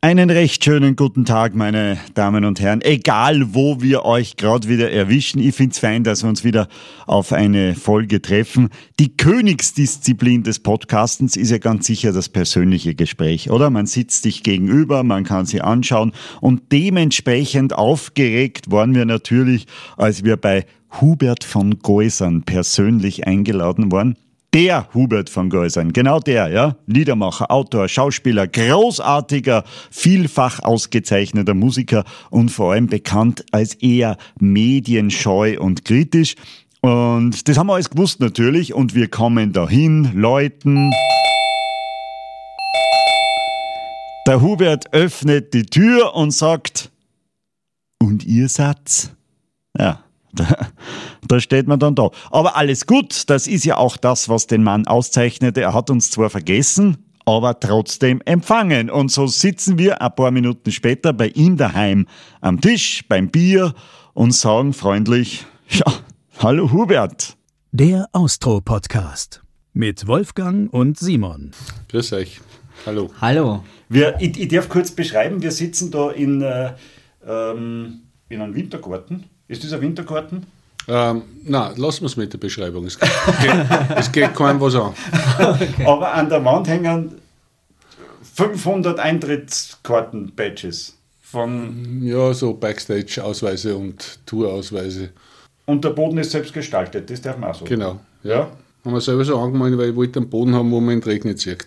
Einen recht schönen guten Tag, meine Damen und Herren. Egal, wo wir euch gerade wieder erwischen, ich finde es fein, dass wir uns wieder auf eine Folge treffen. Die Königsdisziplin des Podcastens ist ja ganz sicher das persönliche Gespräch, oder? Man sitzt sich gegenüber, man kann sie anschauen und dementsprechend aufgeregt waren wir natürlich, als wir bei Hubert von Geusern persönlich eingeladen waren der Hubert von Geusern, genau der, ja, Liedermacher, Autor, Schauspieler, großartiger, vielfach ausgezeichneter Musiker und vor allem bekannt als eher medienscheu und kritisch. Und das haben wir alles gewusst natürlich und wir kommen dahin, Leuten. Der Hubert öffnet die Tür und sagt, und ihr Satz? Ja, da, da steht man dann da. Aber alles gut, das ist ja auch das, was den Mann auszeichnete. Er hat uns zwar vergessen, aber trotzdem empfangen. Und so sitzen wir ein paar Minuten später bei ihm daheim am Tisch beim Bier und sagen freundlich, ja, hallo Hubert. Der Austro-Podcast mit Wolfgang und Simon. Grüß euch. Hallo. Hallo. Wir, ich, ich darf kurz beschreiben, wir sitzen da in, äh, ähm, in einem Wintergarten. Ist das ein Wintergarten? Ähm, nein, lassen wir es mit der Beschreibung. Es geht, es geht keinem was an. Okay. Aber an der Wand hängen 500 Eintrittskarten-Badges. Von ja, so Backstage-Ausweise und Tour-Ausweise. Und der Boden ist selbst gestaltet, das darf man auch so. Genau. Ja. ja. Haben wir selber so angemalt, weil ich wollte einen Boden haben, wo man in den Regen zieht.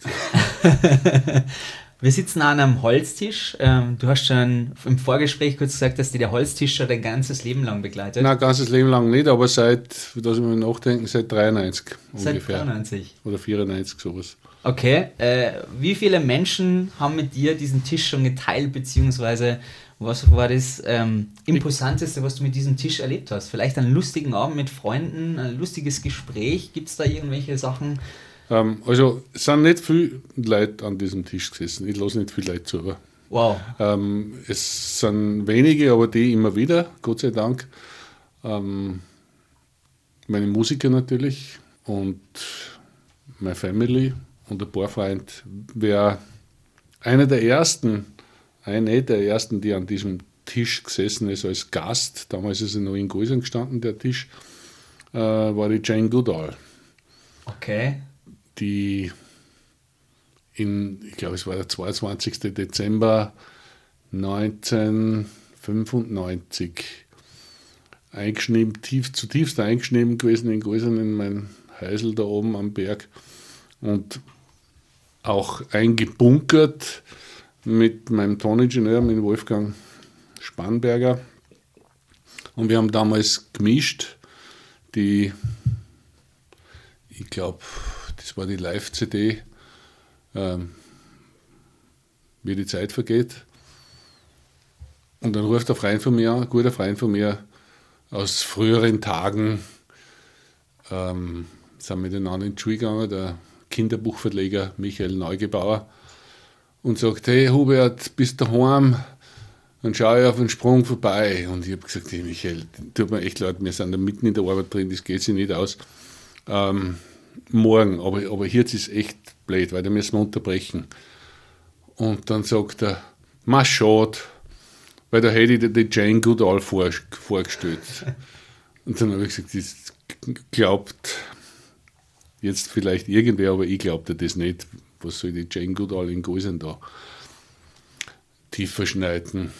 Wir sitzen an einem Holztisch. Ähm, du hast schon im Vorgespräch kurz gesagt, dass dir der Holztisch schon dein ganzes Leben lang begleitet. Nein, ganzes Leben lang nicht, aber seit, dass ich mir nachdenken, seit 93 seit ungefähr. 93. Oder 94, sowas. Okay. Äh, wie viele Menschen haben mit dir diesen Tisch schon geteilt, beziehungsweise was war das ähm, Imposanteste, was du mit diesem Tisch erlebt hast? Vielleicht einen lustigen Abend mit Freunden, ein lustiges Gespräch? Gibt es da irgendwelche Sachen? Ähm, also es sind nicht viele Leute an diesem Tisch gesessen. Ich lasse nicht viele Leute zu. Aber, wow. Ähm, es sind wenige, aber die immer wieder, Gott sei Dank. Ähm, meine Musiker natürlich und meine Family und ein paar Freunde. Wer einer der ersten, eine der ersten, die an diesem Tisch gesessen ist als Gast, damals ist er noch in Gäusern gestanden, der Tisch, äh, war die Jane Goodall. Okay die in, ich glaube, es war der 22. Dezember 1995 eingeschnitten, tief, zutiefst eingeschnitten gewesen in Größen in mein Häusl da oben am Berg und auch eingebunkert mit meinem Toningenieur, mit Wolfgang Spannberger. Und wir haben damals gemischt, die, ich glaube, das war die Live-CD, ähm, wie die Zeit vergeht. Und dann ruft ein Freund von mir, ein guter Freund von mir aus früheren Tagen, ähm, sind miteinander in die Schule gegangen, der Kinderbuchverleger Michael Neugebauer, und sagt, hey Hubert, bist du daheim? Dann schaue ich auf den Sprung vorbei. Und ich habe gesagt, hey Michael, tut mir echt leid, wir sind da mitten in der Arbeit drin, das geht sich nicht aus. Ähm, morgen, aber, aber jetzt ist echt blöd, weil da müssen wir unterbrechen. Und dann sagt er, ma schade, weil da hätte ich dir die Jane Goodall vor, vorgestellt. Und dann habe ich gesagt, das glaubt jetzt vielleicht irgendwer, aber ich glaubte das nicht. Was soll die Jane Goodall in Gäusern da tief verschneiden,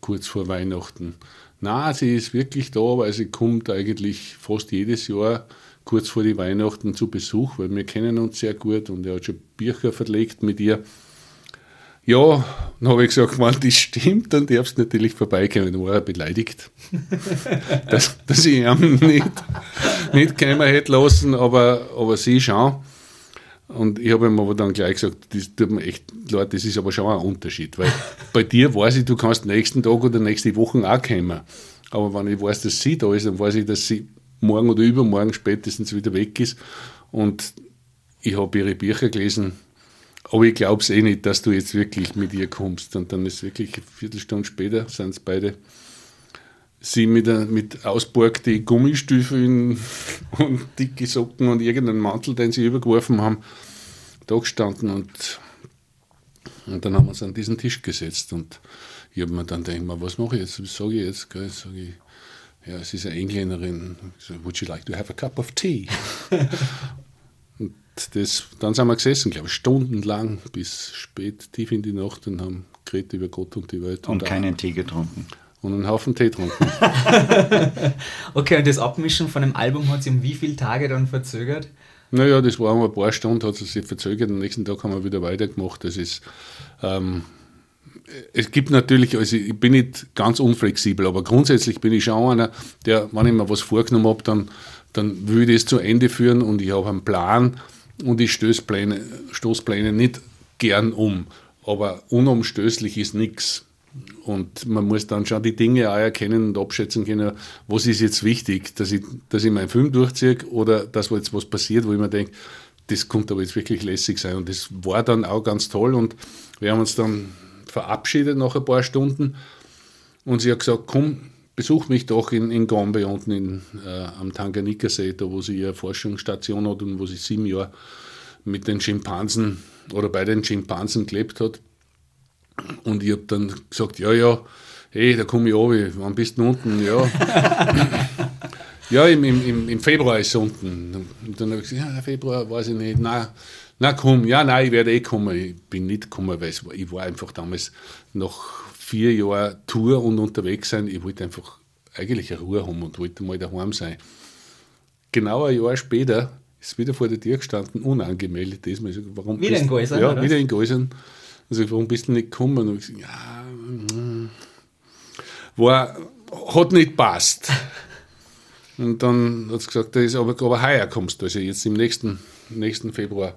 kurz vor Weihnachten? Na, sie ist wirklich da, weil sie kommt eigentlich fast jedes Jahr kurz vor die Weihnachten zu Besuch, weil wir kennen uns sehr gut und er hat schon Bücher verlegt mit ihr. Ja, dann habe ich gesagt, wenn das stimmt, dann darfst du natürlich vorbeikommen. Dann war er beleidigt, dass, dass ich ihn nicht, nicht kommen hätte lassen, aber, aber sie schon. Und ich habe ihm aber dann gleich gesagt, das tut mir echt leid, das ist aber schon ein Unterschied, weil bei dir weiß ich, du kannst nächsten Tag oder nächste Woche auch kommen. Aber wenn ich weiß, dass sie da ist, dann weiß ich, dass sie morgen oder übermorgen spätestens wieder weg ist. Und ich habe ihre Bücher gelesen, aber ich glaube es eh nicht, dass du jetzt wirklich mit ihr kommst. Und dann ist wirklich eine Viertelstunde später, sind es beide, sie mit, mit ausborgte Gummistiefeln und dicke Socken und irgendeinen Mantel, den sie übergeworfen haben, da gestanden und Und dann haben wir uns an diesen Tisch gesetzt und ich habe mir dann gedacht, was mache ich jetzt? Was sage ich jetzt? Sag ich, ja, sie ist eine Engländerin. So, Would you like to have a cup of tea? und das, dann sind wir gesessen, glaube ich, stundenlang bis spät, tief in die Nacht und haben geredet über Gott und die Welt. Und, und keinen Tee getrunken. Und einen Haufen Tee getrunken. okay, und das Abmischen von dem Album hat sich um wie viele Tage dann verzögert? Naja, das war ein paar Stunden, hat es sich verzögert. Am nächsten Tag haben wir wieder weitergemacht. Das ist, ähm, es gibt natürlich, also ich bin nicht ganz unflexibel, aber grundsätzlich bin ich schon einer, der, wenn ich mir was vorgenommen habe, dann, dann will ich das zu Ende führen und ich habe einen Plan und ich stöße Pläne, stoße Pläne nicht gern um. Aber unumstößlich ist nichts. Und man muss dann schon die Dinge auch erkennen und abschätzen können, was ist jetzt wichtig, dass ich, dass ich meinen Film durchziehe oder dass jetzt was passiert, wo ich mir denke, das könnte aber jetzt wirklich lässig sein. Und das war dann auch ganz toll und wir haben uns dann verabschiedet nach ein paar Stunden und sie hat gesagt, komm, besuch mich doch in, in Gombe unten in, äh, am Tanganika-See, da wo sie ihre Forschungsstation hat und wo sie sieben Jahre mit den Schimpansen oder bei den Schimpansen gelebt hat. Und ich habe dann gesagt, ja, ja, hey, da komme ich runter, wann bist du unten? Ja, ja im, im, im Februar ist es unten. Und dann habe ich gesagt, ja, Februar weiß ich nicht, nein, na komm, ja, nein, ich werde eh kommen. Ich bin nicht gekommen, weil war, ich war einfach damals nach vier Jahren Tour und unterwegs sein. Ich wollte einfach eigentlich eine Ruhe haben und wollte mal daheim sein. Genau ein Jahr später ist wieder vor der Tür gestanden, unangemeldet diesmal. Ich warum wieder in Geusern? Ja, wieder in Geusern. Also, warum bist du nicht gekommen? Und ich gesagt, ja, mm, war, hat nicht passt. Und dann hat sie gesagt, das ist aber, aber heuer kommst du, also jetzt im nächsten, nächsten Februar.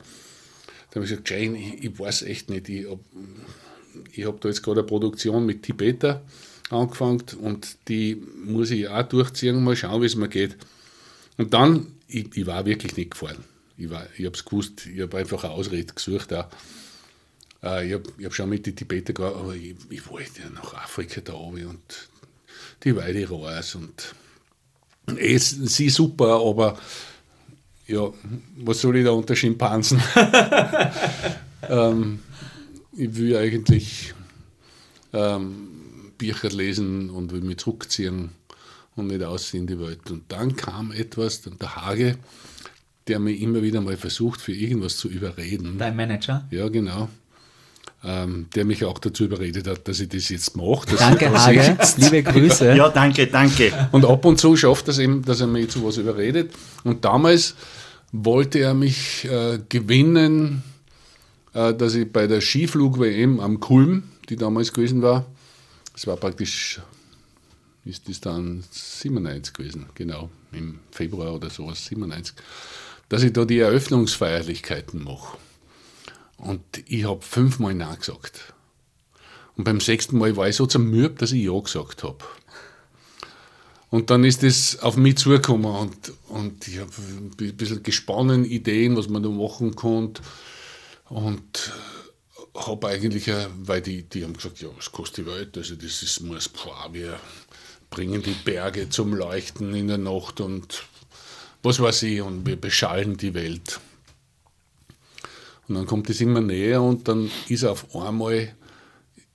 Da habe ich gesagt, Jane, ich, ich weiß echt nicht, ich habe hab da jetzt gerade eine Produktion mit Tibeter angefangen und die muss ich auch durchziehen, mal schauen, wie es mir geht. Und dann, ich, ich war wirklich nicht gefahren. Ich, ich habe es gewusst, ich habe einfach eine Ausrede gesucht. Auch. Äh, ich habe hab schon mit den Tibeter gehabt, aber ich, ich wollte ja nach Afrika da oben und die Weide raus und eh, sie super, aber ja, was soll ich da unter Schimpansen? ähm, ich will eigentlich ähm, Bücher lesen und will mich zurückziehen und nicht aussehen in die Welt. Und dann kam etwas, der Hage, der mich immer wieder mal versucht, für irgendwas zu überreden. Dein Manager? Ja, genau. Ähm, der mich auch dazu überredet hat, dass ich das jetzt mache. Danke, Hage. Liebe Grüße. Ja, danke, danke. Und ab und zu schafft er es eben, dass er mich zu was überredet. Und damals wollte er mich äh, gewinnen, äh, dass ich bei der Skiflug-WM am Kulm, die damals gewesen war, es war praktisch, ist das dann 97 gewesen, genau, im Februar oder sowas, 97, dass ich da die Eröffnungsfeierlichkeiten mache. Und ich habe fünfmal Nein gesagt. Und beim sechsten Mal war ich so zermürbt, dass ich Ja gesagt habe. Und dann ist es auf mich zugekommen und, und ich habe ein bisschen gesponnen, Ideen, was man da machen konnte. Und habe eigentlich, weil die, die haben gesagt, ja, was kostet die Welt? Also das ist, muss, boah, wir bringen die Berge zum Leuchten in der Nacht und was weiß ich, und wir beschallen die Welt. Und dann kommt es immer näher und dann ist auf einmal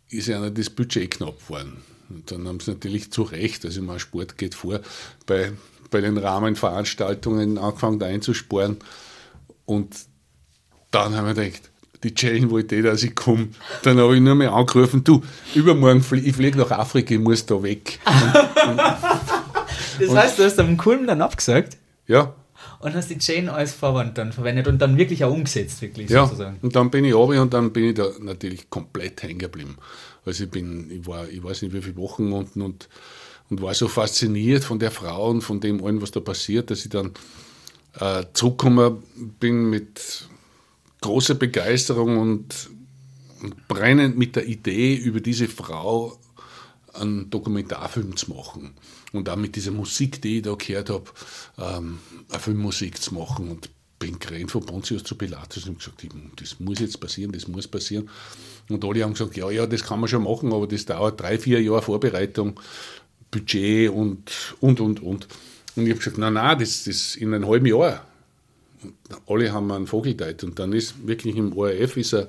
ist einer das Budget knapp geworden. Und dann haben sie natürlich zu Recht, also mein Sport geht vor, bei, bei den Rahmenveranstaltungen angefangen einzusparen. Und dann haben wir gedacht, die Jane wollte eh, dass ich komme. Dann habe ich nur mehr angerufen, du, übermorgen fliege ich flieg nach Afrika, ich muss da weg. Und, und, das heißt, du hast am Kulm dann abgesagt? Ja. Und hast die Jane als Vorwand dann verwendet und dann wirklich auch umgesetzt, wirklich ja. sozusagen. Und dann bin ich runter und dann bin ich da natürlich komplett hängen geblieben. Also ich bin, ich war, ich weiß nicht wie viele Wochen unten und, und war so fasziniert von der Frau und von dem allen, was da passiert, dass ich dann äh, zurückgekommen bin mit großer Begeisterung und, und brennend mit der Idee, über diese Frau einen Dokumentarfilm zu machen. Und auch mit dieser Musik, die ich da gehört habe, ähm, eine Filmmusik zu machen. Und bin gerannt von Pontius zu Pilatus und gesagt, das muss jetzt passieren, das muss passieren. Und alle haben gesagt, ja, ja, das kann man schon machen, aber das dauert drei, vier Jahre Vorbereitung, Budget und, und, und, und. Und ich habe gesagt, nein, nein, das, das in einem halben Jahr. Und alle haben einen Vogel Und dann ist wirklich im ORF ist ein,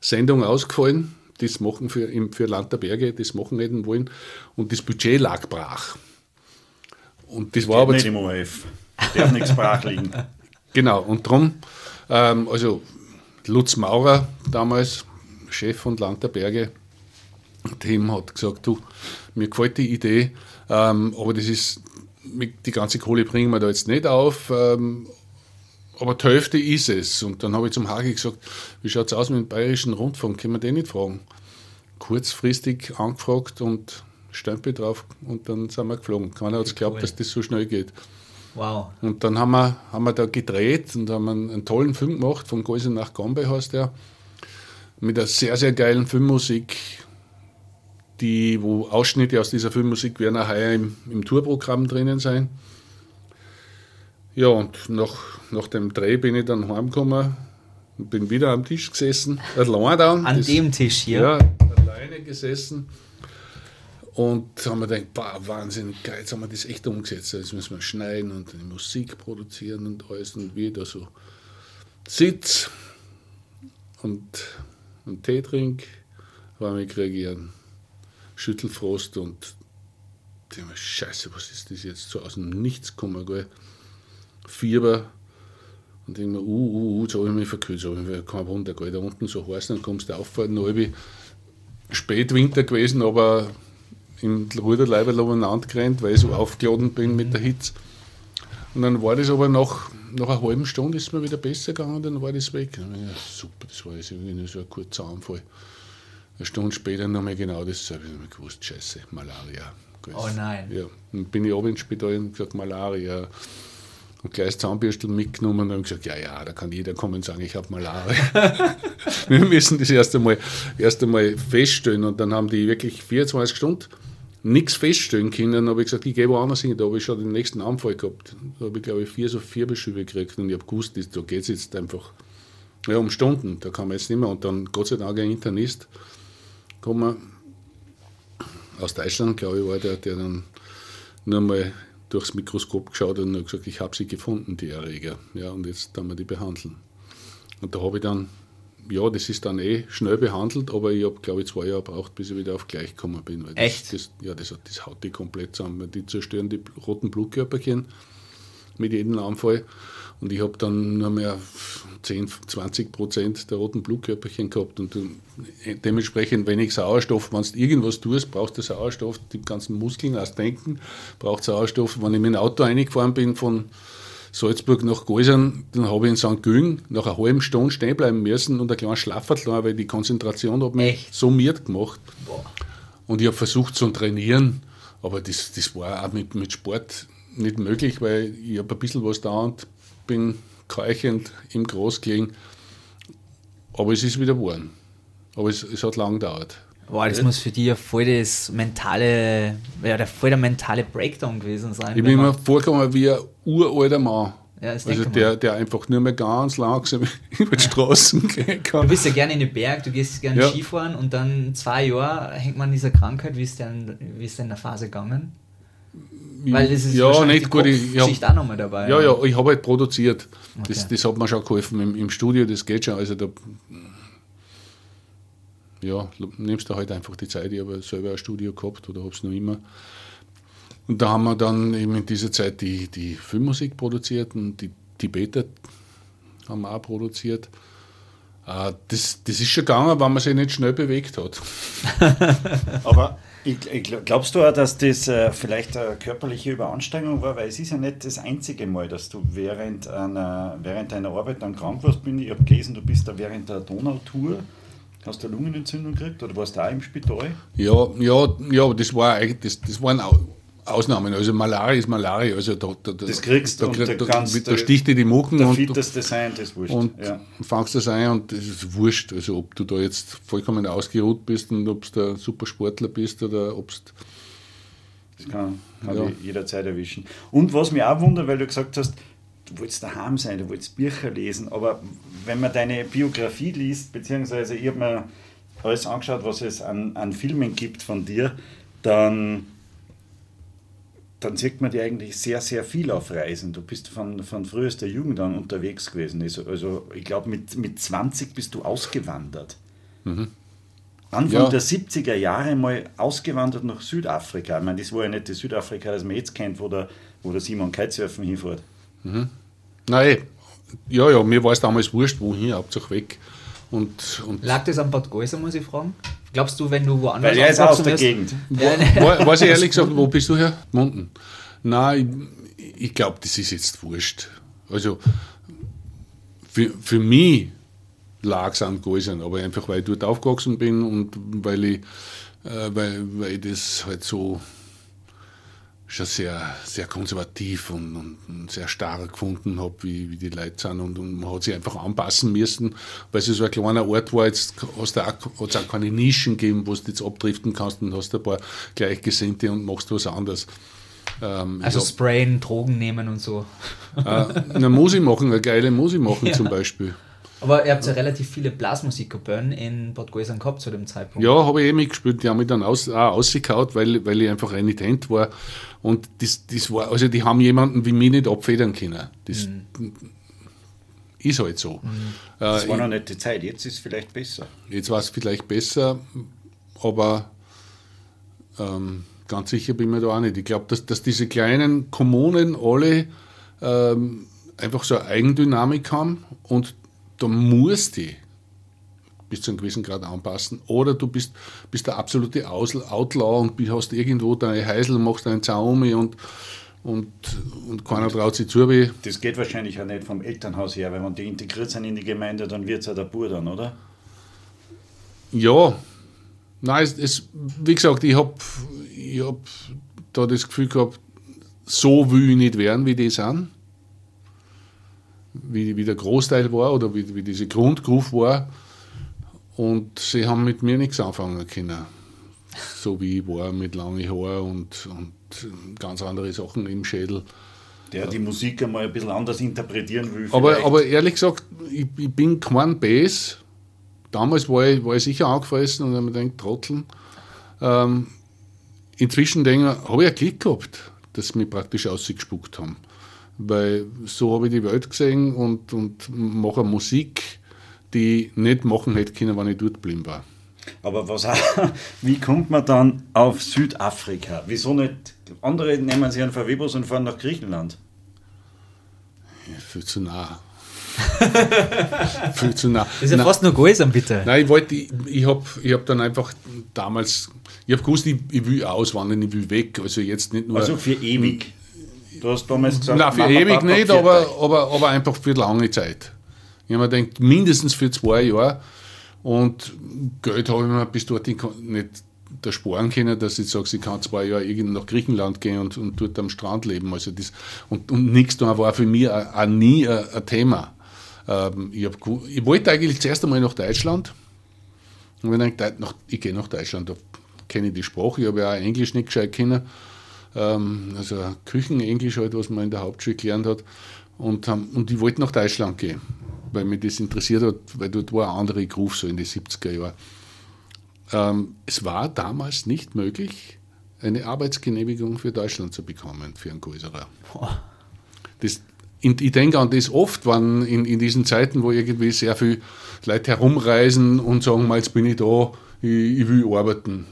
Sendung ausgefallen, das machen für, für Land der Berge, das machen hätten wollen. Und das Budget lag brach. Und das war aber. Nicht im ORF. Darf nichts brach liegen. Genau, und darum, ähm, also Lutz Maurer damals, Chef von Land der Berge, dem hat gesagt, du, mir gefällt die Idee, ähm, aber das ist, die ganze Kohle bringen wir da jetzt nicht auf, ähm, aber die Hälfte ist es. Und dann habe ich zum Hagi gesagt, wie schaut es aus mit dem Bayerischen Rundfunk, können wir den nicht fragen? Kurzfristig angefragt und Stempel drauf und dann sind wir geflogen. Keiner hat es geglaubt, cool. dass das so schnell geht. Wow. Und dann haben wir, haben wir da gedreht und haben einen, einen tollen Film gemacht, von Gäuse nach Gombe heißt der, mit einer sehr, sehr geilen Filmmusik, die, wo Ausschnitte aus dieser Filmmusik werden auch heuer im, im Tourprogramm drinnen sein. Ja, und nach, nach dem Dreh bin ich dann heimgekommen und bin wieder am Tisch gesessen, allein dann. An das, dem Tisch hier? Ja, alleine gesessen. Und haben wir gedacht, boah, wahnsinnig geil, jetzt haben wir das echt umgesetzt. Jetzt müssen wir schneiden und die Musik produzieren und alles. Und wie ich da so sitze und einen Tee trinke, war ich kriege einen Schüttelfrost und denke mir, scheiße, was ist das jetzt so aus dem Nichts gekommen, gell? Fieber. Und denke mir, uh, uh, uh, jetzt habe ich mich verkühlt, jetzt habe ich kein Wunder, da unten so heiß, dann kommst du auf, eine halbe Spätwinter gewesen, aber im Ruderleiberl umeinander gerannt, weil ich so aufgeladen bin mit der Hitze. Und dann war das aber nach, nach einer halben Stunde ist mir wieder besser gegangen, dann war das weg. Dann ja, super, das war jetzt irgendwie so ein kurzer Anfall. Eine Stunde später nochmal genau dasselbe. Ich habe gewusst, scheiße, Malaria. Oh nein. Ja. Dann bin ich oben ins Spital und gesagt, Malaria. Und gleich Zahnbürstel mitgenommen und gesagt, ja, ja, da kann jeder kommen und sagen, ich habe Malaria. Wir müssen das erst einmal, erst einmal feststellen. Und dann haben die wirklich 24 Stunden nichts feststellen können. Dann habe ich gesagt, ich gehe woanders hin. Da habe ich schon den nächsten Anfall gehabt. Da habe ich, glaube ich, vier so vier Beschübe gekriegt und ich habe gewusst, da geht es jetzt einfach ja, um Stunden. Da kann man jetzt nicht mehr. Und dann, Gott sei Dank, ein Internist gekommen aus Deutschland, glaube ich, war der, der dann nur mal durchs Mikroskop geschaut und gesagt, ich habe sie gefunden, die Erreger. Ja, und jetzt dann wir die behandeln. Und da habe ich dann ja, das ist dann eh schnell behandelt, aber ich habe, glaube ich, zwei Jahre gebraucht, bis ich wieder auf gleich gekommen bin. Weil Echt? Das, ja, das, das haut die komplett zusammen. Die zerstören die roten Blutkörperchen mit jedem Anfall. Und ich habe dann nur mehr 10, 20 Prozent der roten Blutkörperchen gehabt. Und dementsprechend wenig Sauerstoff. Wenn du irgendwas tust, brauchst du Sauerstoff. Die ganzen Muskeln, das Denken braucht Sauerstoff. Wenn ich mit dem Auto eingefahren bin von Salzburg nach Geusern, dann habe ich in St. Güng nach einer halben Stunde stehen bleiben müssen und ein kleines Schlaffertl, weil die Konzentration hat mich Echt? so miert gemacht. Und ich habe versucht zu trainieren, aber das, das war auch mit, mit Sport nicht möglich, weil ich habe ein bisschen was da und bin keuchend im Gras gelegen. Aber es ist wieder geworden. Aber es, es hat lang gedauert. Boah, das muss für dich ja voll das mentale, ja, voll der mentale Breakdown gewesen sein. Ich bin mir vorgekommen wie ein uralter Mann. Ja, also der, der einfach nur mehr ganz langsam über die Straßen gehen kann. Du bist ja gerne in den Berg, du gehst gerne ja. Skifahren und dann zwei Jahre hängt man in dieser Krankheit. Wie ist denn, wie ist denn in der Phase gegangen? Weil das ist ja, nicht gut. Ich, ich auch nochmal dabei. Ja, ja, ich habe halt produziert. Okay. Das, das hat mir schon geholfen im, im Studio, das geht schon. Also da ja, nimmst du halt einfach die Zeit. Ich habe selber ein Studio gehabt oder habe es noch immer. Und da haben wir dann eben in dieser Zeit die, die Filmmusik produziert und die Tibeter haben wir auch produziert. Äh, das, das ist schon gegangen, wenn man sich nicht schnell bewegt hat. Aber glaubst du auch, dass das äh, vielleicht eine körperliche Überanstrengung war? Weil es ist ja nicht das einzige Mal, dass du während einer, während einer Arbeit dann krank warst. Ich habe gelesen, du bist da während der Donautour Hast du eine Lungenentzündung gekriegt oder warst du auch im Spital? Ja, ja, ja das, war, das, das waren Ausnahmen. Also Malaria ist Malaria. Also da, da, das kriegst du da, da, da, da sticht dir die Mucken der und, fitteste sein, das wurscht. Und ja. fangst das ein und das ist wurscht. Also ob du da jetzt vollkommen ausgeruht bist und ob du ein super Sportler bist oder ob das kann, kann ja. jederzeit erwischen. Und was mich auch wundert, weil du gesagt hast, du wolltest daheim sein, du wolltest Bücher lesen, aber wenn man deine Biografie liest, beziehungsweise ich habe mir alles angeschaut, was es an, an Filmen gibt von dir, dann, dann sieht man dir eigentlich sehr, sehr viel auf Reisen. Du bist von, von frühester Jugend an unterwegs gewesen. Also, also ich glaube, mit, mit 20 bist du ausgewandert. Anfang Ja. der 70er Jahre mal ausgewandert nach Südafrika. Ich meine, das war ja nicht das Südafrika, das man jetzt kennt, wo der, wo der Simon Kitesurfen hinfährt. Nein, ja, ja, mir war es damals wurscht, wohin, Hauptsache weg. Und, und Lag das am Bad Gäuser, muss ich fragen? Glaubst du, wenn du woanders Weil er ist aus der Gegend. Wa- Weiß ich ehrlich gesagt, wo bist du her? Munden. Nein, ich, ich glaube, das ist jetzt wurscht. Also für, für mich lag es am Gäusern, aber einfach weil ich dort aufgewachsen bin und weil ich, äh, weil, weil ich das halt so schon sehr, sehr konservativ und, und, und sehr starr gefunden habe, wie, wie die Leute sind. Und, und man hat sich einfach anpassen müssen, weil es so ein kleiner Ort war. Jetzt hast du auch, hat's auch keine Nischen gegeben, wo du jetzt abdriften kannst und hast ein paar Gleichgesinnte und machst was anderes. Ähm, Also hab- sprayen, Drogen nehmen und so. äh, eine Musik machen, eine geile Musik machen zum Beispiel. Aber ihr habt ja relativ viele Blasmusikgruppen in Bad Gäusern gehabt zu dem Zeitpunkt. Ja, habe ich eh mitgespielt. Die haben mich dann aus, auch ausgekaut, weil, weil ich einfach renitent war. Und das, das war, also die haben jemanden wie mich nicht abfedern können. Das ist halt so. Das Äh, war noch nicht die Zeit, jetzt ist es vielleicht besser. Jetzt war es vielleicht besser, aber ähm, ganz sicher bin ich mir da auch nicht. Ich glaube, dass, dass diese kleinen Kommunen alle ähm, einfach so eine Eigendynamik haben und da musst du bis zu einem gewissen Grad anpassen. Oder du bist, bist der absolute Outlaw und hast irgendwo deine Heisel, machst einen Zaun um und, und, und keiner traut sich zu. Wie, Das geht wahrscheinlich auch nicht vom Elternhaus her, weil wenn die integriert sind in die Gemeinde, dann wird es ja der Bur dann, oder? Ja, nein, es, es, wie gesagt, ich habe ich hab da das Gefühl gehabt, so will ich nicht werden, wie die sind. Wie, wie der Großteil war oder wie, wie diese Grundgroove war. Und sie haben mit mir nichts anfangen können. So wie ich war, mit langen Haaren und, und ganz andere Sachen im Schädel. Der die Musik einmal ein bisschen anders interpretieren will. Aber, aber ehrlich gesagt, ich, ich bin kein Bass. Damals war ich, war ich sicher angefressen und habe mir gedacht, Trotteln. Ähm, inzwischen denke ich, habe ich einen Klick gehabt, dass sie mich praktisch ausgespuckt haben. Weil so habe ich die Welt gesehen und, und mache Musik, die ich nicht machen hätte können, wenn ich dort geblieben war. Aber was auch, wie kommt man dann auf Südafrika? Wieso nicht? Andere nehmen sich einen VW-Bus und fahren nach Griechenland. Ja, viel zu nah. viel zu nah. Das ist ja Na- fast nur Gäusern, bitte. Nein, ich wollte, ich, ich habe ich hab dann einfach damals, ich habe gewusst, ich, ich will auswandern, ich will weg. Also jetzt nicht nur. Also für ewig. Du hast damals gesagt, Nein, für Mama, ewig Papa, nicht, aber, aber, aber einfach für lange Zeit. Ich habe mir gedacht, mindestens für zwei Jahre. Und Geld habe ich mir bis dorthin nicht da sparen können, dass ich sage, ich kann zwei Jahre irgendwo nach Griechenland gehen und, und dort am Strand leben. Also das, und, und nichts da war für mich auch, nie ein, ein Thema. Ähm, ich, hab, ich wollte eigentlich zuerst einmal nach Deutschland. Und wenn ich nach, ich gehe nach Deutschland, da kenne ich die Sprache, ich habe ja auch Englisch nicht gescheit kennen. Ähm, also Küchenenglisch halt, was man in der Hauptschule gelernt hat. Und, haben- und ich wollte nach Deutschland gehen, weil mich das interessiert hat, weil dort war eine andere Groove so in den 70er Jahren. Ähm, es war damals nicht möglich, eine Arbeitsgenehmigung für Deutschland zu bekommen, für einen Größerer. Das, ich denke an das oft, wenn in, in diesen Zeiten, wo irgendwie sehr viele Leute herumreisen und sagen, mal, jetzt bin ich da, ich, ich will arbeiten.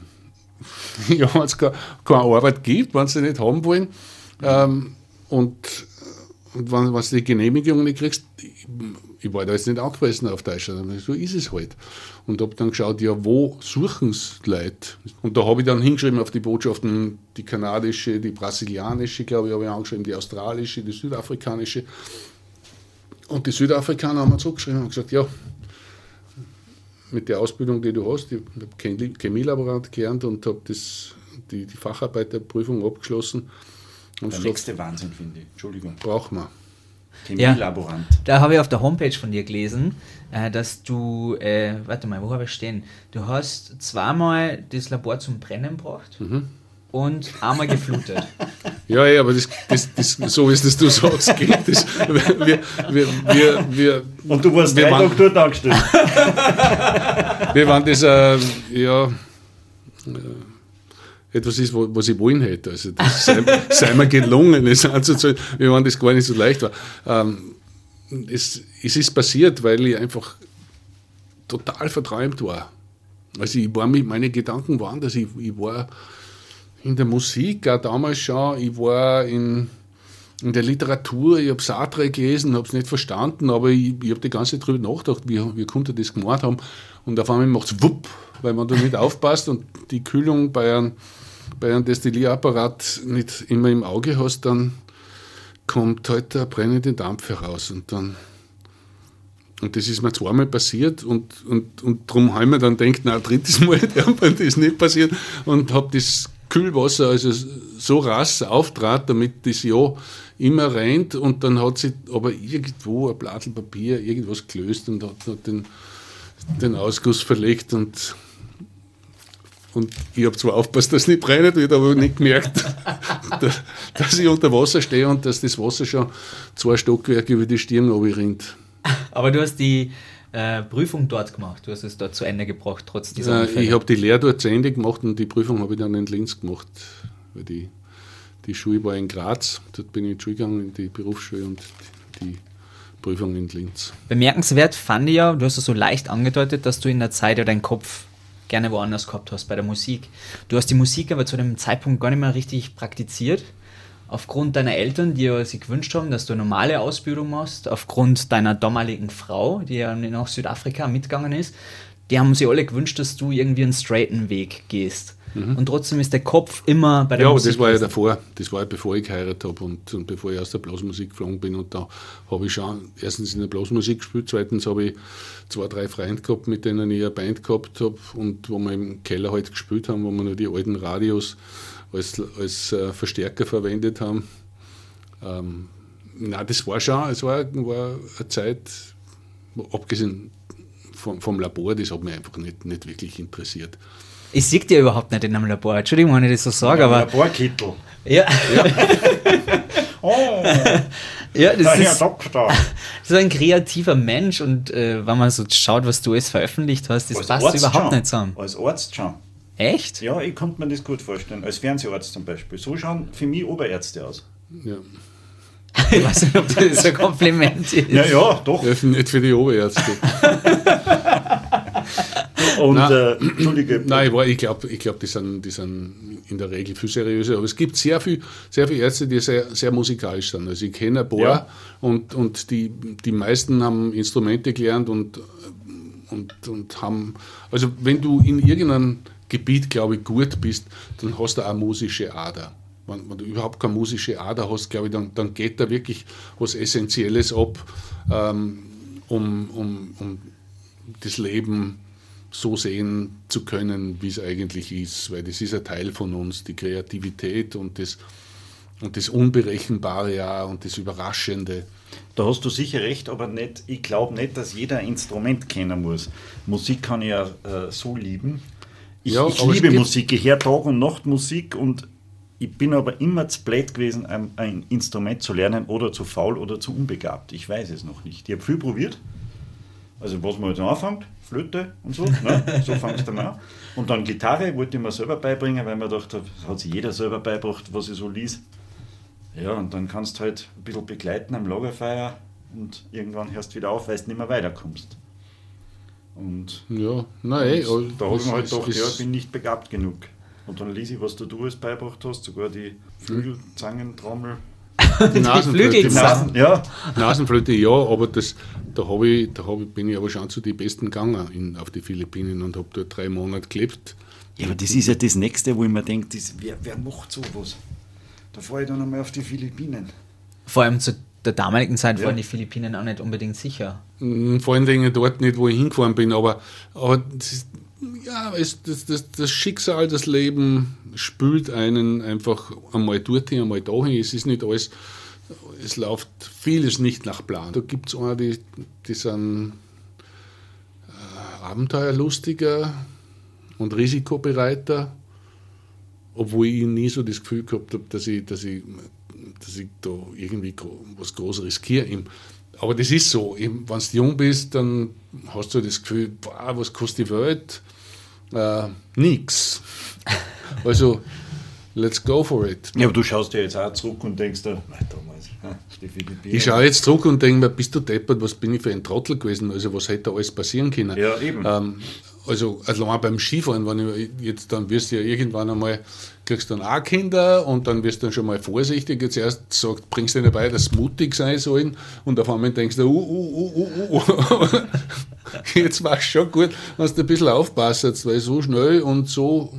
ja, wenn es keine, Arbeit gibt, wenn sie nicht haben wollen. Ähm, und und wenn, wenn du die Genehmigung nicht kriegst, ich, ich war da jetzt nicht angewiesen auf Deutschland, so ist es halt. Und habe dann geschaut, ja, wo suchen es Leute? Und da habe ich dann hingeschrieben auf die Botschaften, die kanadische, die brasilianische, glaube ich, habe ich angeschrieben, die australische, die südafrikanische. Und die Südafrikaner haben mir zurückgeschrieben und gesagt, ja, mit der Ausbildung, die du hast, ich habe Chemie- Chemielaborant gelernt und habe das, die, die Facharbeiterprüfung abgeschlossen. Und Der nächste Wahnsinn, finde ich. Entschuldigung. braucht man. Chemielaborant. Da habe ich auf der Homepage von dir gelesen, äh, dass du, äh, warte mal, wo habe ich stehen? Du hast zweimal das Labor zum Brennen gebracht Mhm. Und einmal geflutet. Ja, ja, aber das, das, das, so wie es das du sagst, geht das. Wir, wir, wir, wir, Und du warst Wir drei waren- Tage dort angestellt. wir waren das, äh, ja, äh, etwas ist, was ich wollen hätte. Also das sei, sei mir gelungen, es anzuzahlen, wie wenn das gar nicht so leicht war. Ähm, es, es ist passiert, weil ich einfach total verträumt war. Also ich war mit, meine Gedanken waren, dass ich, ich war in der Musik, auch damals schon, ich war in, in der Literatur, ich habe Sartre gelesen, habe es nicht verstanden, aber ich, ich habe die ganze Zeit darüber nachgedacht, wie, wie konnte das gemacht haben. Und auf einmal macht es wupp, weil man da nicht aufpasst und die Kühlung bei einem, bei einem Destillierapparat nicht immer im Auge hast, dann kommt halt der brennende Dampf heraus und dann und das ist mir zweimal passiert und, und, und darum habe ich mir dann gedacht, na, drittes Mal das nicht passieren und habe das Kühlwasser also so rass auftrat, damit das ja immer rennt und dann hat sich aber irgendwo ein Blatt Papier irgendwas gelöst und hat, hat den, den Ausguss verlegt und und ich habe zwar aufgepasst, dass es nicht brennt wird, aber nicht gemerkt, dass ich unter Wasser stehe und dass das Wasser schon zwei Stockwerke über die Stirn rinnt. Aber du hast die äh, Prüfung dort gemacht, du hast es dort zu Ende gebracht, trotz dieser äh, Ich habe die Lehre dort zu Ende gemacht und die Prüfung habe ich dann in Linz gemacht, weil die, die Schule war in Graz, dort bin ich in die Schule gegangen, in die Berufsschule und die Prüfung in Linz. Bemerkenswert fand ich ja, du hast es so leicht angedeutet, dass du in der Zeit ja deinen Kopf gerne woanders gehabt hast, bei der Musik. Du hast die Musik aber zu dem Zeitpunkt gar nicht mehr richtig praktiziert. Aufgrund deiner Eltern, die ja sich gewünscht haben, dass du eine normale Ausbildung machst, aufgrund deiner damaligen Frau, die ja nach Südafrika mitgegangen ist, die haben sich alle gewünscht, dass du irgendwie einen straighten Weg gehst. Mhm. Und trotzdem ist der Kopf immer bei der ja, Musik. Ja, das war ja davor. Das war ja bevor ich geheiratet habe und, und bevor ich aus der Blasmusik geflogen bin. Und da habe ich schon erstens in der Blasmusik gespielt, zweitens habe ich zwei, drei Freunde gehabt, mit denen ich eine Band gehabt habe und wo wir im Keller halt gespielt haben, wo wir noch die alten Radios als, als äh, Verstärker verwendet haben. Ähm, na, das war schon, es war, war eine Zeit, abgesehen vom, vom Labor, das hat mich einfach nicht, nicht wirklich interessiert. Ich sehe dir überhaupt nicht in einem Labor. Entschuldigung, wenn ich das so sage, ja, aber. Laborkittel. Ja. ja. oh. ja, das der ist, Doktor. Das ist ein kreativer Mensch und äh, wenn man so schaut, was du alles veröffentlicht hast, das Als passt Arzt überhaupt schon. nicht zusammen. Als Arzt schon. Echt? Ja, ich konnte mir das gut vorstellen. Als Fernseharzt zum Beispiel. So schauen für mich Oberärzte aus. Ja. ich weiß nicht, ob das ein Kompliment ist. Ja, ja, doch. Ja, nicht für die Oberärzte. Und, Nein. äh, Entschuldige. Nein, ich, war- ich glaube, ich glaub, die, sind, die sind in der Regel viel seriöser. Aber es gibt sehr viele sehr viel Ärzte, die sehr, sehr musikalisch sind. Also ich kenne ein paar Ja. und, und die, die meisten haben Instrumente gelernt und, und, und haben, also wenn du in irgendeinem Gebiet, glaube ich, gut bist, dann hast du auch musische Ader. Wenn, wenn du überhaupt keine musische Ader hast, glaube ich, dann, dann geht da wirklich was Essentielles ab, ähm, um, um, um das Leben so sehen zu können, wie es eigentlich ist, weil das ist ein Teil von uns, die Kreativität und das, und das Unberechenbare ja und das Überraschende. Da hast du sicher recht, aber nicht, ich glaube nicht, dass jeder ein Instrument kennen muss. Musik kann ich ja äh, so lieben. Ich, Ja, ich liebe Musik, ich höre Tag und Nacht Musik und ich bin aber immer zu blöd gewesen, ein, ein Instrument zu lernen oder zu faul oder zu unbegabt. Ich weiß es noch nicht. Ich habe viel probiert. Also was man jetzt anfängt, Flöte und so, ne? so fangst du mal an. Und dann Gitarre wollte ich mir selber beibringen, weil man dachte, das hat sich jeder selber beigebracht, was ich so lies. Ja, und dann kannst du halt ein bisschen begleiten am Lagerfeuer und irgendwann hörst du wieder auf, weil du nicht mehr weiterkommst. Und Ja, nein, und da habe ich mir halt gedacht, ja, ich bin nicht begabt genug. Und dann lies ich, was du, du alles beigebracht hast, sogar die Flügel, Zangen, Trommel, die Nasenflöte, Flügel- die Nasen- ja. Nasenflöte ja, aber das, da, hab ich, da hab ich, bin ich aber schon zu den Besten gegangen in, auf die Philippinen und habe dort drei Monate gelebt. Ja, aber das ist ja das Nächste, wo ich mir denke, das, wer, wer macht sowas? Da fahre ich dann einmal auf die Philippinen. Vor allem zu der damaligen Zeit Ja. waren die Philippinen auch nicht unbedingt sicher. Mm, Vor allen Dingen dort nicht, wo ich hingefahren bin, aber, aber das, ja, es, das, das, das Schicksal, das Leben spült einen einfach einmal dorthin, einmal dahin. Es ist nicht alles, es läuft vieles nicht nach Plan. Da gibt es eine, die, die sind äh, abenteuerlustiger und risikobereiter, obwohl ich nie so das Gefühl gehabt habe, dass ich, dass ich, dass ich da irgendwie was groß riskiere. Aber das ist so. Wenn du jung bist, dann hast du das Gefühl, boah, was kostet die Welt? Äh, nix. Also, let's go for it. Ja, aber du schaust ja jetzt auch zurück und denkst, nein, damals, die Philippinen. Ich schaue jetzt zurück und denke mir, bist du deppert, was bin ich für ein Trottel gewesen? Also, was hätte da alles passieren können? Ja, eben. Ähm, also allein beim Skifahren, wenn ich jetzt dann wirst du ja irgendwann einmal, kriegst dann auch Kinder und dann wirst du dann schon mal vorsichtig. Jetzt erst sagt, bringst du dir dabei, dass sie mutig sein sollen und auf einmal denkst du, uh, uh, uh, uh, uh. jetzt war es schon gut, dass du ein bisschen aufpasst, weil so schnell und so,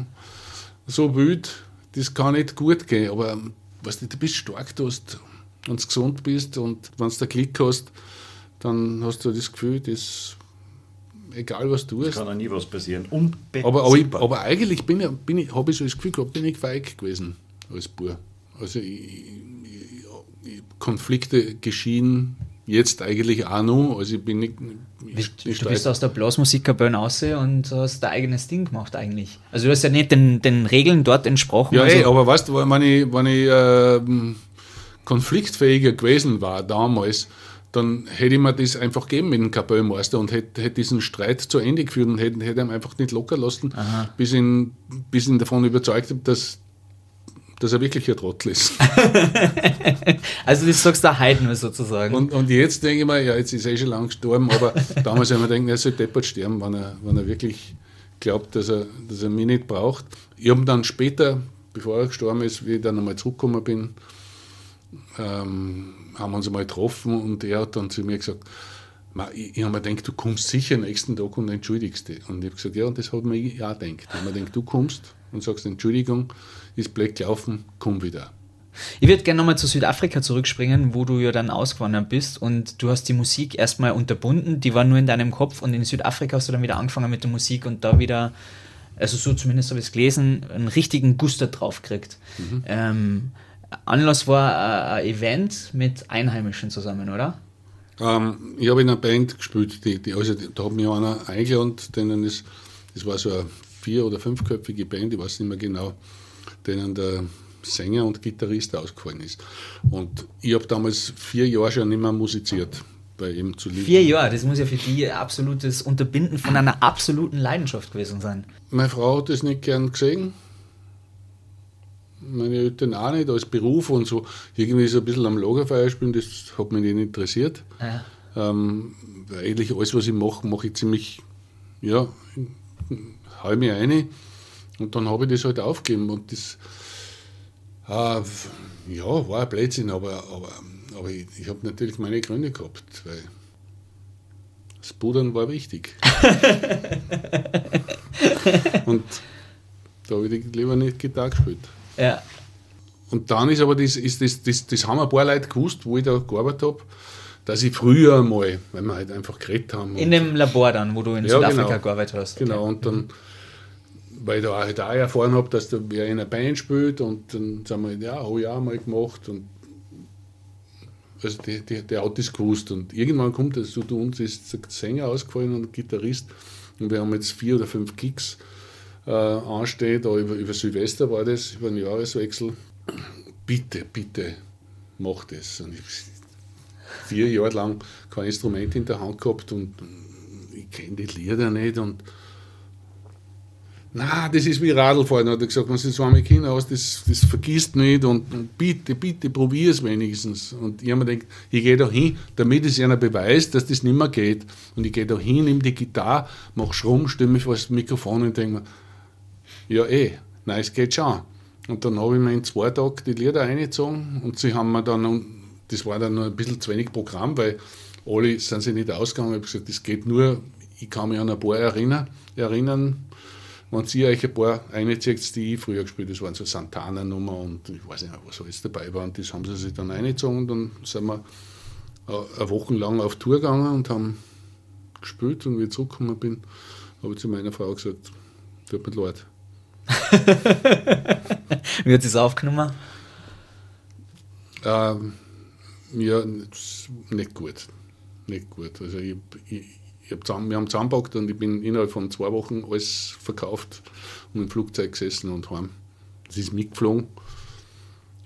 so wild, das kann nicht gut gehen. Aber weißt du, du bist stark, du hast, wenn du gesund bist und wenn du den Klick hast, dann hast du das Gefühl, das egal was du tust. Kann ja nie was passieren. Aber, aber, ich, aber eigentlich bin ich, bin ich, habe ich so das Gefühl gehabt, bin ich feig gewesen als Bub. Also ich, ich, Konflikte geschehen jetzt eigentlich auch noch. Also ich bin nicht. Ich, du bist aus der Blasmusikkapelle raus und hast dein eigenes Ding gemacht eigentlich. Also du hast ja nicht den, den Regeln dort entsprochen. Ja, also ey, aber weißt du, wenn ich, wenn ich äh, konfliktfähiger gewesen war damals, dann hätte ich mir das einfach gegeben mit dem Kapellmeister und hätte, hätte diesen Streit zu Ende geführt und hätte, hätte ihn einfach nicht locker lassen, bis ich, ihn, bis ich ihn davon überzeugt habe, dass, dass er wirklich ein Trottel ist. also das sagst du heute nur sozusagen. Und, und jetzt denke ich mir, ja, jetzt ist er eh schon lang gestorben, aber damals habe ich mir gedacht, er soll deppert sterben, wenn er, wenn er wirklich glaubt, dass er, dass er mich nicht braucht. Ich habe dann später, bevor er gestorben ist, wie ich dann nochmal zurückgekommen bin, ähm, haben wir uns einmal getroffen und er hat dann zu mir gesagt, ich, ich habe mir gedacht, du kommst sicher nächsten Tag und entschuldigst dich. Und ich habe gesagt, ja, und das hat mir ja gedacht. Ich habe mir gedacht, du kommst und sagst Entschuldigung, ist blöd gelaufen, komm wieder. Ich würde gerne nochmal zu Südafrika zurückspringen, wo du ja dann ausgewandert bist und du hast die Musik erstmal unterbunden, die war nur in deinem Kopf und in Südafrika hast du dann wieder angefangen mit der Musik und da wieder, also so zumindest habe ich es gelesen, einen richtigen Guster drauf gekriegt. Mhm. Ähm, Anlass war ein Event mit Einheimischen zusammen, oder? Ähm, ich habe in einer Band gespielt, die, die, also da hat mich einer eingeladen, denen ist, das war so eine vier- oder fünfköpfige Band, ich weiß nicht mehr genau, denen der Sänger und Gitarrist ausgefallen ist. Und ich habe damals vier Jahre schon nicht mehr musiziert. Bei ihm zu lieben. Vier Jahre, das muss ja für die absolutes Unterbinden von einer absoluten Leidenschaft gewesen sein. Meine Frau hat das nicht gern gesehen meine Eltern auch nicht, als Beruf und so. Irgendwie so ein bisschen am Lagerfeuer spielen, das hat mich nicht interessiert. Ja. Ähm, eigentlich alles, was ich mache, mache ich ziemlich, ja, haue mich eine. Und dann habe ich das halt aufgegeben. Und das, äh, ja, war ein Blödsinn, aber, aber, aber ich, ich habe natürlich meine Gründe gehabt, weil das Pudern war wichtig. und da habe ich lieber nicht Gitarre gespielt. Ja. Und dann ist aber das, ist das, das, das haben ein paar Leute gewusst, wo ich da gearbeitet habe, dass ich früher mal, weil wir halt einfach geredet haben. In dem Labor dann, wo du in ja, Südafrika genau, gearbeitet hast. Okay. Genau, und dann, weil ich da halt auch erfahren habe, dass da wer in einer Band spielt und dann sagen wir, ja, habe ich auch mal gemacht und also der, der, der hat das gewusst und irgendwann kommt es, also, uns ist der Sänger ausgefallen und Gitarrist und wir haben jetzt vier oder fünf Kicks äh, ansteht, über, über Silvester war das, über den Jahreswechsel. Bitte, bitte, mach das. Und ich vier Jahre lang kein Instrument in der Hand gehabt und ich kenne die Lieder nicht und na, das ist wie Radlfahren, hat er gesagt, wenn du so einmal Kinder hast, das, das vergisst nicht und, und bitte, bitte, probier es wenigstens. Und ich habe mir gedacht, ich gehe da hin, damit es einer beweist, dass das nicht mehr geht. Und ich gehe da hin, nehme die Gitarre, mache Schrumm, mich vor das Mikrofon und denke mir, ja, eh, nein, es geht schon. Und dann habe ich mir in zwei Tagen die Lieder eingezogen und sie haben mir dann, das war dann noch ein bisschen zu wenig Programm, weil alle sind sich nicht ausgegangen. Ich habe gesagt, das geht nur, ich kann mich an ein paar erinnern, erinnern wenn Sie euch ein paar einzieht, die ich früher gespielt habe, das waren so Santana-Nummer und ich weiß nicht was alles dabei war. Und das haben sie sich dann eingezogen und dann sind wir eine Woche lang auf Tour gegangen und haben gespielt. Und wie ich zurückgekommen bin, habe ich zu meiner Frau gesagt, tut mir leid, Wie hat sie es aufgenommen? Ähm, ja, nicht gut. Nicht gut. Also ich, ich, ich hab zusammen, wir haben zusammengepackt und ich bin innerhalb von zwei Wochen alles verkauft und im Flugzeug gesessen und heim. Es ist mitgeflogen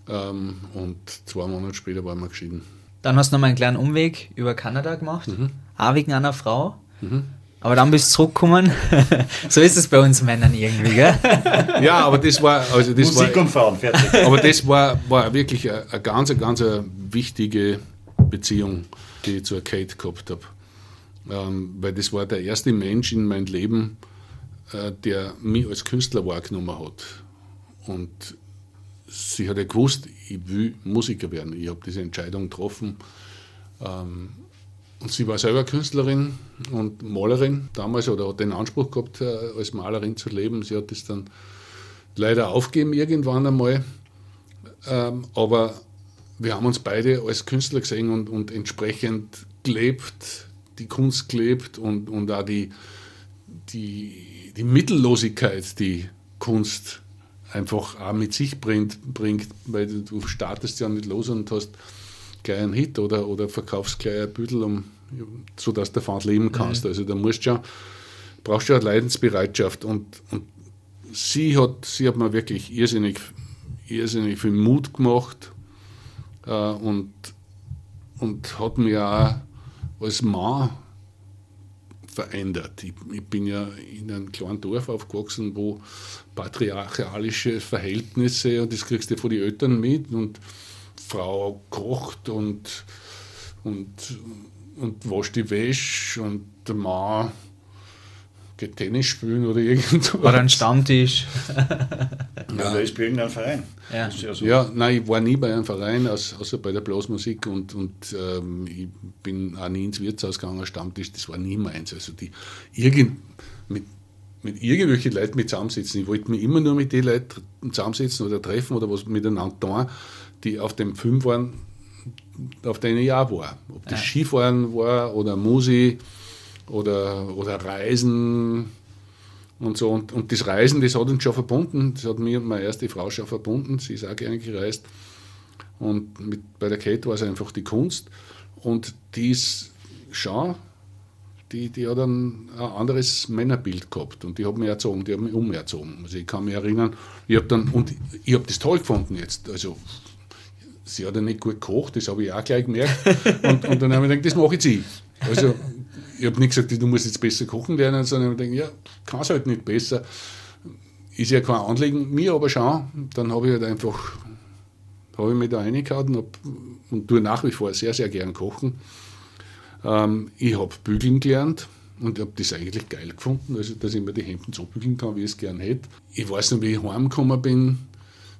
ähm, und zwei Monate später waren wir geschieden. Dann hast du noch mal einen kleinen Umweg über Kanada gemacht, mhm. auch wegen einer Frau. Mhm. Aber dann bist du zurückgekommen. so ist es bei uns Männern irgendwie, gell? Ja, aber das war. Also das Musik war, und Fahren, fertig. Aber das war, war wirklich eine, eine ganz, ganz wichtige Beziehung, die ich zur Kate gehabt habe. Ähm, weil das war der erste Mensch in meinem Leben, äh, der mich als Künstler wahrgenommen hat. Und sie hat ja gewusst, ich will Musiker werden. Ich habe diese Entscheidung getroffen. Ähm, und sie war selber Künstlerin und Malerin damals oder hat den Anspruch gehabt, äh, als Malerin zu leben. Sie hat das dann leider aufgegeben irgendwann einmal. Ähm, aber wir haben uns beide als Künstler gesehen und, und entsprechend gelebt, die Kunst gelebt und, und auch die, die, die Mittellosigkeit, die Kunst einfach auch mit sich bringt, bringt, weil du startest ja nicht los und hast gleich einen Hit oder, oder verkaufst gleich ein Büdel, um, sodass du davon leben kannst. Mhm. Also da musst du ja, brauchst du ja Leidensbereitschaft und, und sie, hat, sie hat mir wirklich irrsinnig, irrsinnig viel Mut gemacht äh, und, und hat mir auch als Mann verändert. Ich, ich, bin ja in einem kleinen Dorf aufgewachsen, wo patriarchalische Verhältnisse, und das kriegst du von den Eltern mit, und Frau kocht und, und, und wascht die Wäsche und der Mann geht Tennis spielen oder irgendwas. Oder ein Stammtisch. ja, da ist bei irgendeinem Verein. Ja. Ja, so. ja, nein, ich war nie bei einem Verein, außer bei der Blasmusik und, und ähm, ich bin auch nie ins Wirtshaus gegangen, Stammtisch, das war nie meins. Also die, irgend, mit, mit irgendwelchen Leuten mit zusammensitzen. Ich wollte mich immer nur mit den Leuten zusammensetzen oder treffen oder was miteinander tun, die auf dem Film waren, auf denen ich auch war. Ob das ja. Skifahren war oder Musik oder, oder Reisen und so. Und, und das Reisen, das hat uns schon verbunden. Das hat mir und meine erste Frau schon verbunden. Sie ist auch gerne gereist. Und mit, bei der Kate war es einfach die Kunst. Und die ist schon, die, die hat ein, ein anderes Männerbild gehabt. Und die hat mich erzogen, die hat mich umerzogen. Also ich kann mich erinnern, ich habe dann, und ich habe das toll gefunden jetzt. Also sie hat ja nicht gut gekocht, das habe ich auch gleich gemerkt. Und, und dann habe ich gedacht, das mache ich sie. Also ich habe nicht gesagt, du musst jetzt besser kochen lernen, sondern ich denke, ja, kann es halt nicht besser. Ist ja kein Anliegen, mir aber schon. Dann habe ich halt einfach, habe ich mich da reingehauen und, und tue nach wie vor sehr, sehr gern kochen. Ähm, ich habe bügeln gelernt und habe das eigentlich geil gefunden, also dass ich mir die Hemden so bügeln kann, wie ich es gern hätte. Ich weiß noch, wie ich heimgekommen bin,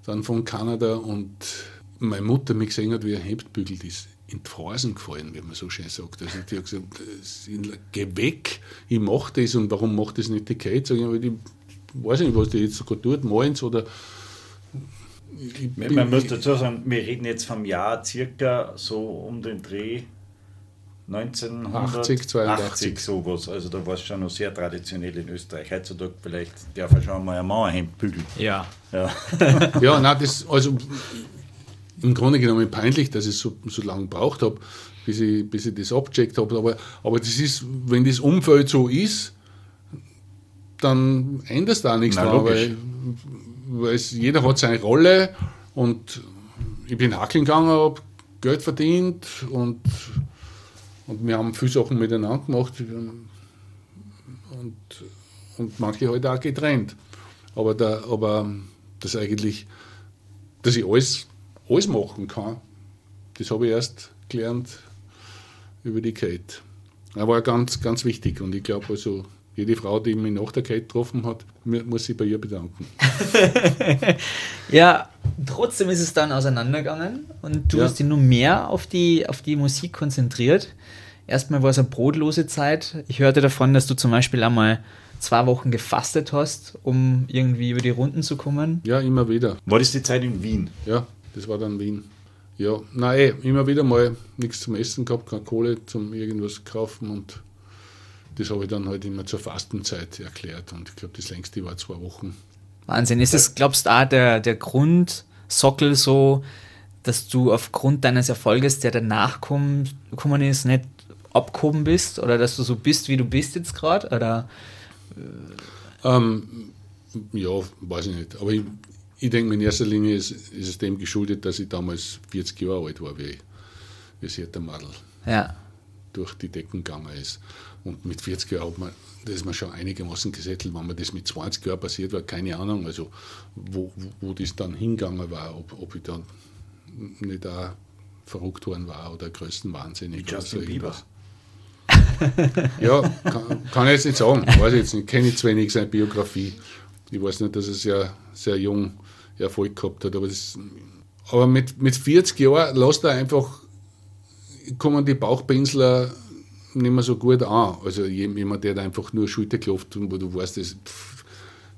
dann von Kanada und meine Mutter mich gesehen hat, wie ein Hemd bügelt ist in die Phasen gefallen, wie man so schön sagt. Also die hat gesagt, geh weg, ich mache das und warum macht das nicht die Kate? Sag ich, ich weiß nicht, was die jetzt sogar tut, meins oder bin, man muss dazu sagen, wir reden jetzt vom Jahr circa so um den Dreh 1980, 82 sowas. Also da war es schon noch sehr traditionell in Österreich. Heutzutage vielleicht darf er schon mal ein Mauerhemd bügeln. Ja. Ja, ja nein, das, also im Grunde genommen peinlich, dass ich so, so lange gebraucht habe, bis ich, bis ich das abgecheckt habe. Aber, aber das ist, wenn das Umfeld so ist, dann ändert da nichts dran, weil, weil jeder hat seine Rolle und ich bin hackeln gegangen, habe Geld verdient und, und wir haben viele Sachen miteinander gemacht und, und manche halt auch getrennt. Aber, da, aber das eigentlich, dass ich alles alles machen kann. Das habe ich erst gelernt über die Kate. Das war ganz, ganz wichtig und ich glaube also, jede Frau, die mich nach der Kate getroffen hat, muss sich bei ihr bedanken. ja, trotzdem ist es dann auseinandergegangen und du ja. hast dich nur mehr auf die, auf die Musik konzentriert. Erstmal war es eine brotlose Zeit. Ich hörte davon, dass du zum Beispiel einmal zwei Wochen gefastet hast, um irgendwie über die Runden zu kommen. Ja, immer wieder. War das die Zeit in Wien? Ja, das war dann Wien. Ja, nein, immer wieder mal nichts zum Essen gehabt, keine Kohle zum irgendwas kaufen und das habe ich dann halt immer zur Fastenzeit erklärt und ich glaube, das längste war zwei Wochen. Wahnsinn. Ist das, glaubst du, auch der, der Grundsockel so, dass du aufgrund deines Erfolges, der danach gekommen ist, nicht abgehoben bist oder dass du so bist, wie du bist jetzt gerade? Oder? Ähm, ja, weiß ich nicht. Aber ich, ich denke, in erster Linie ist, ist, es dem geschuldet, dass ich damals 40 Jahre alt war, wie, wie der Madel ja. durch die Decken gegangen ist. Und mit 40 Jahren hat man, das ist man schon einigermaßen gesettelt. Wenn man das mit 20 Jahren passiert war, keine Ahnung, also wo, wo das dann hingegangen war, ob, ob ich dann nicht da verrückt worden war oder größten Wahnsinnig. Justin Bieber. ja, kann, kann ich jetzt nicht sagen. Weiß ich jetzt nicht. Kenne ich zu wenig seine Biografie. Ich weiß nicht, dass er sehr, sehr jung Erfolg gehabt hat. Aber, das, aber mit, mit 40 Jahren lässt er einfach, kommen die Bauchpinsler nicht mehr so gut an. Also jemand, der da einfach nur Schulter klopft und wo du weißt, das, pff,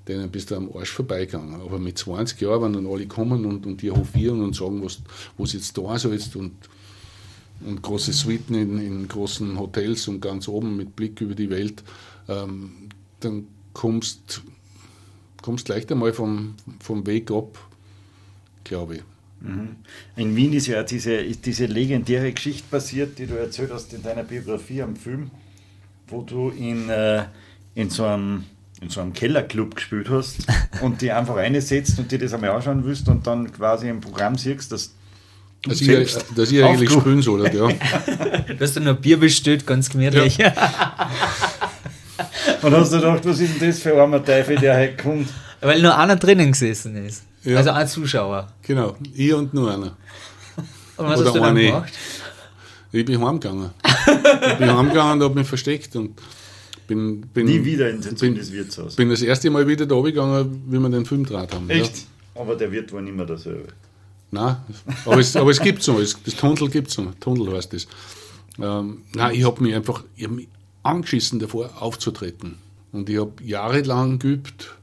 denen bist du am Arsch vorbeigegangen. Aber mit 20 Jahren, wenn dann alle kommen und, und dir hofieren und sagen, was, was jetzt da sollst und, und große Suiten in, in großen Hotels und ganz oben mit Blick über die Welt, ähm, dann kommst kommst leicht einmal vom, vom Weg ab, glaube ich. Mhm. In Wien ist ja diese, diese legendäre Geschichte passiert, die du erzählt hast in deiner Biografie am Film, wo du in, äh, in, so einem, in so einem Kellerclub gespielt hast und die einfach reinsetzt und dir das einmal anschauen willst und dann quasi im Programm siehst, dass du dass ich, dass ich eigentlich spielen soll, ja. du hast dann nur Bier bestellt, ganz gemütlich. Ja. und hast du gedacht, was ist denn das für ein armer Teufel, der heute kommt? Weil nur einer drinnen gesessen ist. Ja. Also ein Zuschauer. Genau, ich und nur einer. Und was Oder hast du dann gemacht? Ich bin heimgegangen. ich bin heimgegangen und habe mich versteckt und bin, bin nie wieder in bin, das Wirtshaus. Bin das erste Mal wieder da gegangen, wie wir den Film draht haben. Echt? Ja. Aber der Wirt war nicht mehr dasselbe. Nein, aber es, aber es gibt so, es, das Tunnel gibt es so, Tunnel heißt das. Ähm, nein, ich habe mich einfach ich hab mich angeschissen davor aufzutreten. Und ich habe jahrelang geübt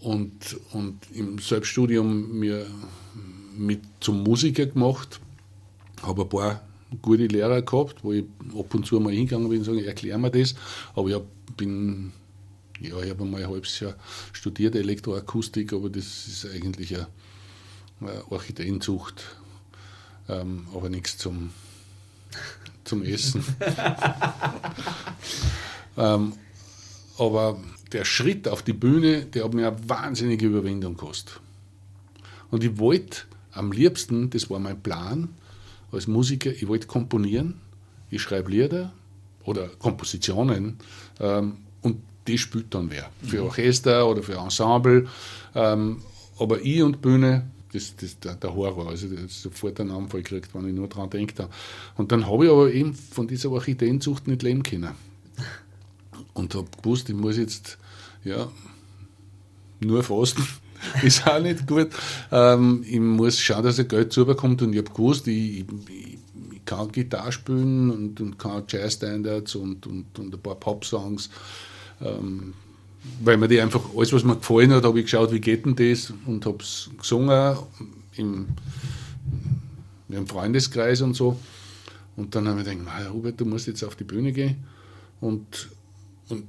und, und im Selbststudium mir mit zum Musiker gemacht. Habe ein paar gute Lehrer gehabt, wo ich ab und zu mal hingegangen bin und sagen, erklär mir das. Aber ich bin, ja, ich habe mal ein halbes Jahr studiert, Elektroakustik, aber das ist eigentlich eine, eine Orchideenzucht, ähm, aber nichts zum, zum Essen. ähm, aber der Schritt auf die Bühne, der hat mir eine wahnsinnige Überwindung gekostet. Und ich wollte am liebsten, das war mein Plan als Musiker, ich wollte komponieren, ich schreibe Lieder oder Kompositionen ähm, und die spielt dann wer. Für mhm. Orchester oder für Ensemble. Ähm, aber ich und Bühne, das, ist der, Horror. Also das sofort einen Anfall gekriegt, wenn ich nur daran denke. Und dann habe ich aber eben von dieser Orchideenzucht nicht leben können und habe gewusst, ich muss jetzt ja, nur fasten. ist auch nicht gut. Ähm, ich muss schauen, dass er Geld zubekommt und ich habe gewusst, ich, ich, ich, kann Gitarre spielen und, und kann Jazz-Standards und, und, und ein paar Pop-Songs. Ähm, weil mir die einfach, alles was mir gefallen hat, habe ich geschaut, wie geht denn das und habe es gesungen im, im Freundeskreis und so. Und dann habe ich gedacht, Robert, du musst jetzt auf die Bühne gehen und und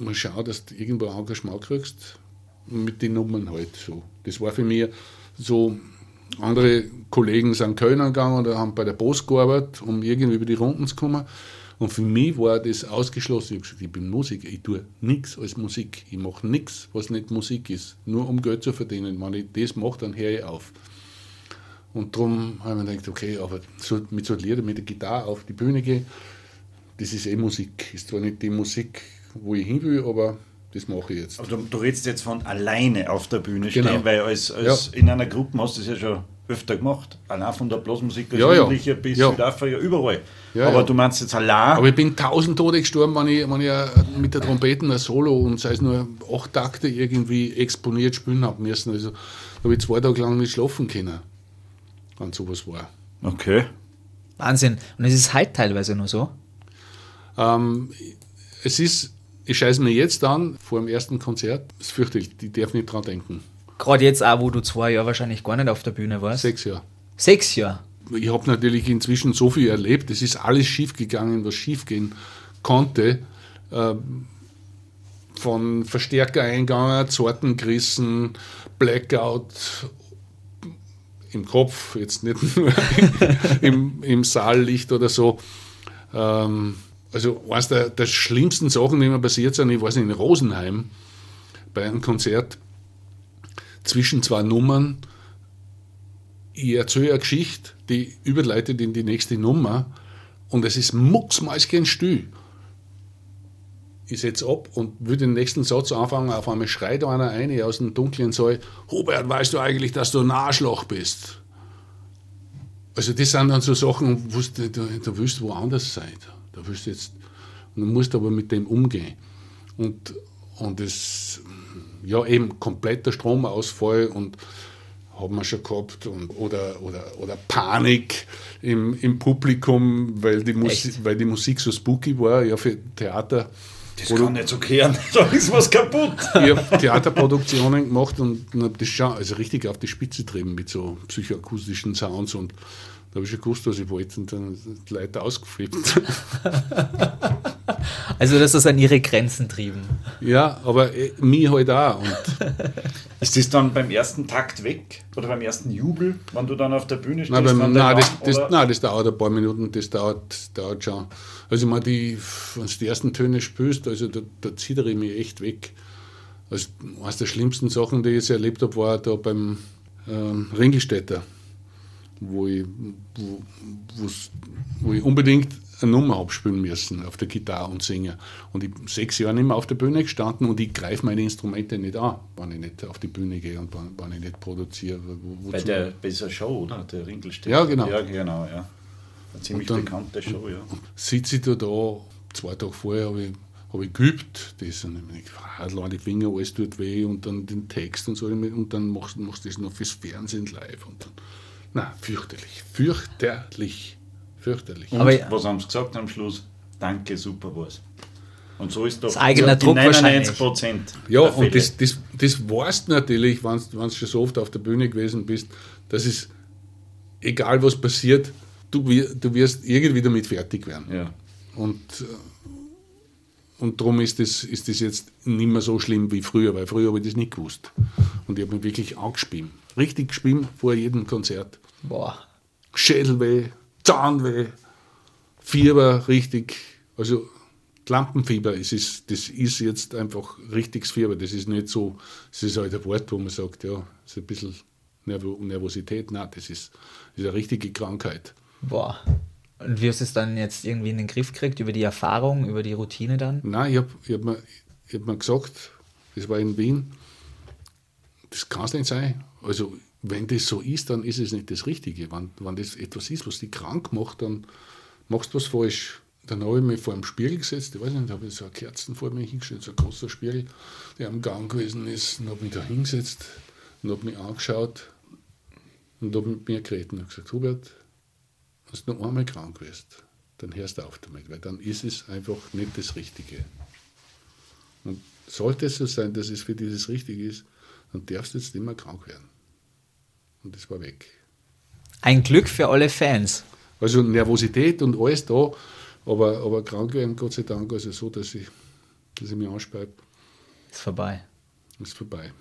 mal schauen, dass du irgendwo ein Engagement kriegst mit den Nummern halt so. Das war für mich so, andere Kollegen sind Köln gegangen oder haben bei der Post gearbeitet, um irgendwie über die Runden zu kommen. Und für mich war das ausgeschlossen. Ich habe gesagt, ich bin Musiker, ich tue nichts als Musik. Ich mache nichts, was nicht Musik ist, nur um Geld zu verdienen. Wenn ich das mache, dann höre ich auf. Und darum habe ich mir gedacht, okay, aber mit so Liedern, mit der Gitarre auf die Bühne gehen, das ist eh Musik. Ist zwar nicht die Musik, wo ich hin will, aber das mache ich jetzt. Aber du, du redest jetzt von alleine auf der Bühne stehen, genau. weil als, als ja. in einer Gruppe hast du das ja schon öfter gemacht. Allein von der Blasmusik als ja, Jugendlicher ja. bis ja. Südafrika, überall. Ja, aber du meinst jetzt allein. Aber ich bin tausend Tode gestorben, wenn ich, wenn ich mit der Trompete ein Solo und sei es nur acht Takte irgendwie exponiert spielen habe müssen. Also da habe ich zwei Tage lang nicht schlafen können, wenn sowas war. Okay. Wahnsinn. Und es ist heute teilweise nur so? Ähm, es ist ich scheiße mir jetzt an, vor dem ersten Konzert, das fürchte ich, ich darf nicht dran denken. Gerade jetzt auch, wo du zwei Jahre wahrscheinlich gar nicht auf der Bühne warst. Sechs Jahre. Sechs Jahre? Ich habe natürlich inzwischen so viel erlebt, es ist alles schiefgegangen, was schiefgehen konnte. Ähm, von Verstärkereingang, Sorten gerissen, Blackout im Kopf, jetzt nicht nur im, im Saallicht oder so. Ähm, also eines der, der schlimmsten Sachen, die mir passiert sind, ich nicht, in Rosenheim bei einem Konzert zwischen zwei Nummern. Ich erzähle eine Geschichte, die überleitet in die nächste Nummer und es ist mucksmäuschen still. Ich setze ab und will den nächsten Satz anfangen. Auf einmal schreit einer eine aus dem dunklen Saal: Hubert, weißt du eigentlich, dass du ein Arschloch bist? Also, das sind dann so Sachen, wo du, du, du willst woanders sein. Da willst du jetzt du musst aber mit dem umgehen. Und, und es, ja, eben kompletter Stromausfall und haben wir schon gehabt und, oder, oder, oder Panik im, im Publikum, weil die, Musik, weil die Musik so spooky war, ja, für Theater. Das kann nicht so kehren, da ist was kaputt. Ich habe Theaterproduktionen gemacht und habe das schon also richtig auf die Spitze getrieben mit so psychoakustischen Sounds und da habe ich schon gewusst, was ich wollte und dann sind die Leute ausgeflippt. Also, dass das an ihre Grenzen trieben. ja, aber äh, mich halt auch. Und Ist das dann beim ersten Takt weg? Oder beim ersten Jubel, wenn du dann auf der Bühne stehst? Nein, beim, nein, das, das, nein, das dauert ein paar Minuten, das dauert, dauert schon. Also, ich meine, die, wenn du die ersten Töne spürst, also da, da zieht ich mich echt weg. Also, eines der schlimmsten Sachen, die ich jetzt erlebt habe, war da beim ähm, Ringelstädter, wo ich, wo, wo ich unbedingt eine Nummer habe spielen müssen auf der Gitarre und singen. Und ich bin sechs Jahre nicht mehr auf der Bühne gestanden und ich greife meine Instrumente nicht an, wenn ich nicht auf die Bühne gehe und wenn, wenn ich nicht produziere. Wo, Bei der, bei dieser Show, oder? Der Ringelstedt. Ja, genau. Ja, genau, ja. Eine ziemlich dann- bekannte Show, ja. sitze ich da, da zwei Tage vorher habe ich, hab ich geübt, das und ich allein die Finger, alles tut weh und dann den Text und so und dann machst du das noch fürs Fernsehen live und dann, na fürchterlich, fürchterlich, fürchterlich. Und Aber- was haben sie gesagt am Schluss? Danke, super war's. Und so ist doch Das eigener die Druck 99 Prozent. Ja, und das, das, das weißt du natürlich, wenn du schon so oft auf der Bühne gewesen bist, dass es, egal was passiert, du, du wirst irgendwie damit fertig werden. Ja. Und, äh, und darum ist das, ist das jetzt nicht mehr so schlimm wie früher, weil früher habe ich das nicht gewusst. Und ich habe mich wirklich angespielt. Richtig gespielt vor jedem Konzert. Boah. Schädelweh, Zahnweh, Fieber, richtig. Also Lampenfieber, es ist, das ist jetzt einfach richtiges Fieber. Das ist nicht so, es ist halt ein Wort, wo man sagt, ja, es ist ein bisschen Nervo Nervosität. Nein, das ist, das ist eine richtige Krankheit. Boah. Und wie hast du es dann jetzt irgendwie in den Griff gekriegt? Über die Erfahrung, über die Routine dann? Nein, ich habe ich hab mir, ich hab mir gesagt, das war in Wien, das kann es nicht sein. Also, wenn das so ist, dann ist es nicht das Richtige. Wenn, wenn das etwas ist, was dich krank macht, dann machst du was falsch. Dann habe ich mich vor dem Spiegel gesetzt, ich weiß nicht, habe ich so eine Kerzen vor mir hingestellt, so ein großer Spiegel, der am Gang gewesen ist, und habe mich da hingesetzt und habe mich angeschaut und habe mit mir geredet und gesagt, Hubert, wenn du noch einmal krank wirst, dann hörst du auf damit, weil dann ist es einfach nicht das Richtige. Und sollte es so sein, dass es für dich das Richtige ist, dann darfst du jetzt nicht mehr krank werden. Und das war weg. Ein Glück für alle Fans. Also Nervosität und alles da, aber, aber krank werden, Gott sei Dank, also so, dass ich, dass ich mich anspeibe, Ist vorbei. ist vorbei.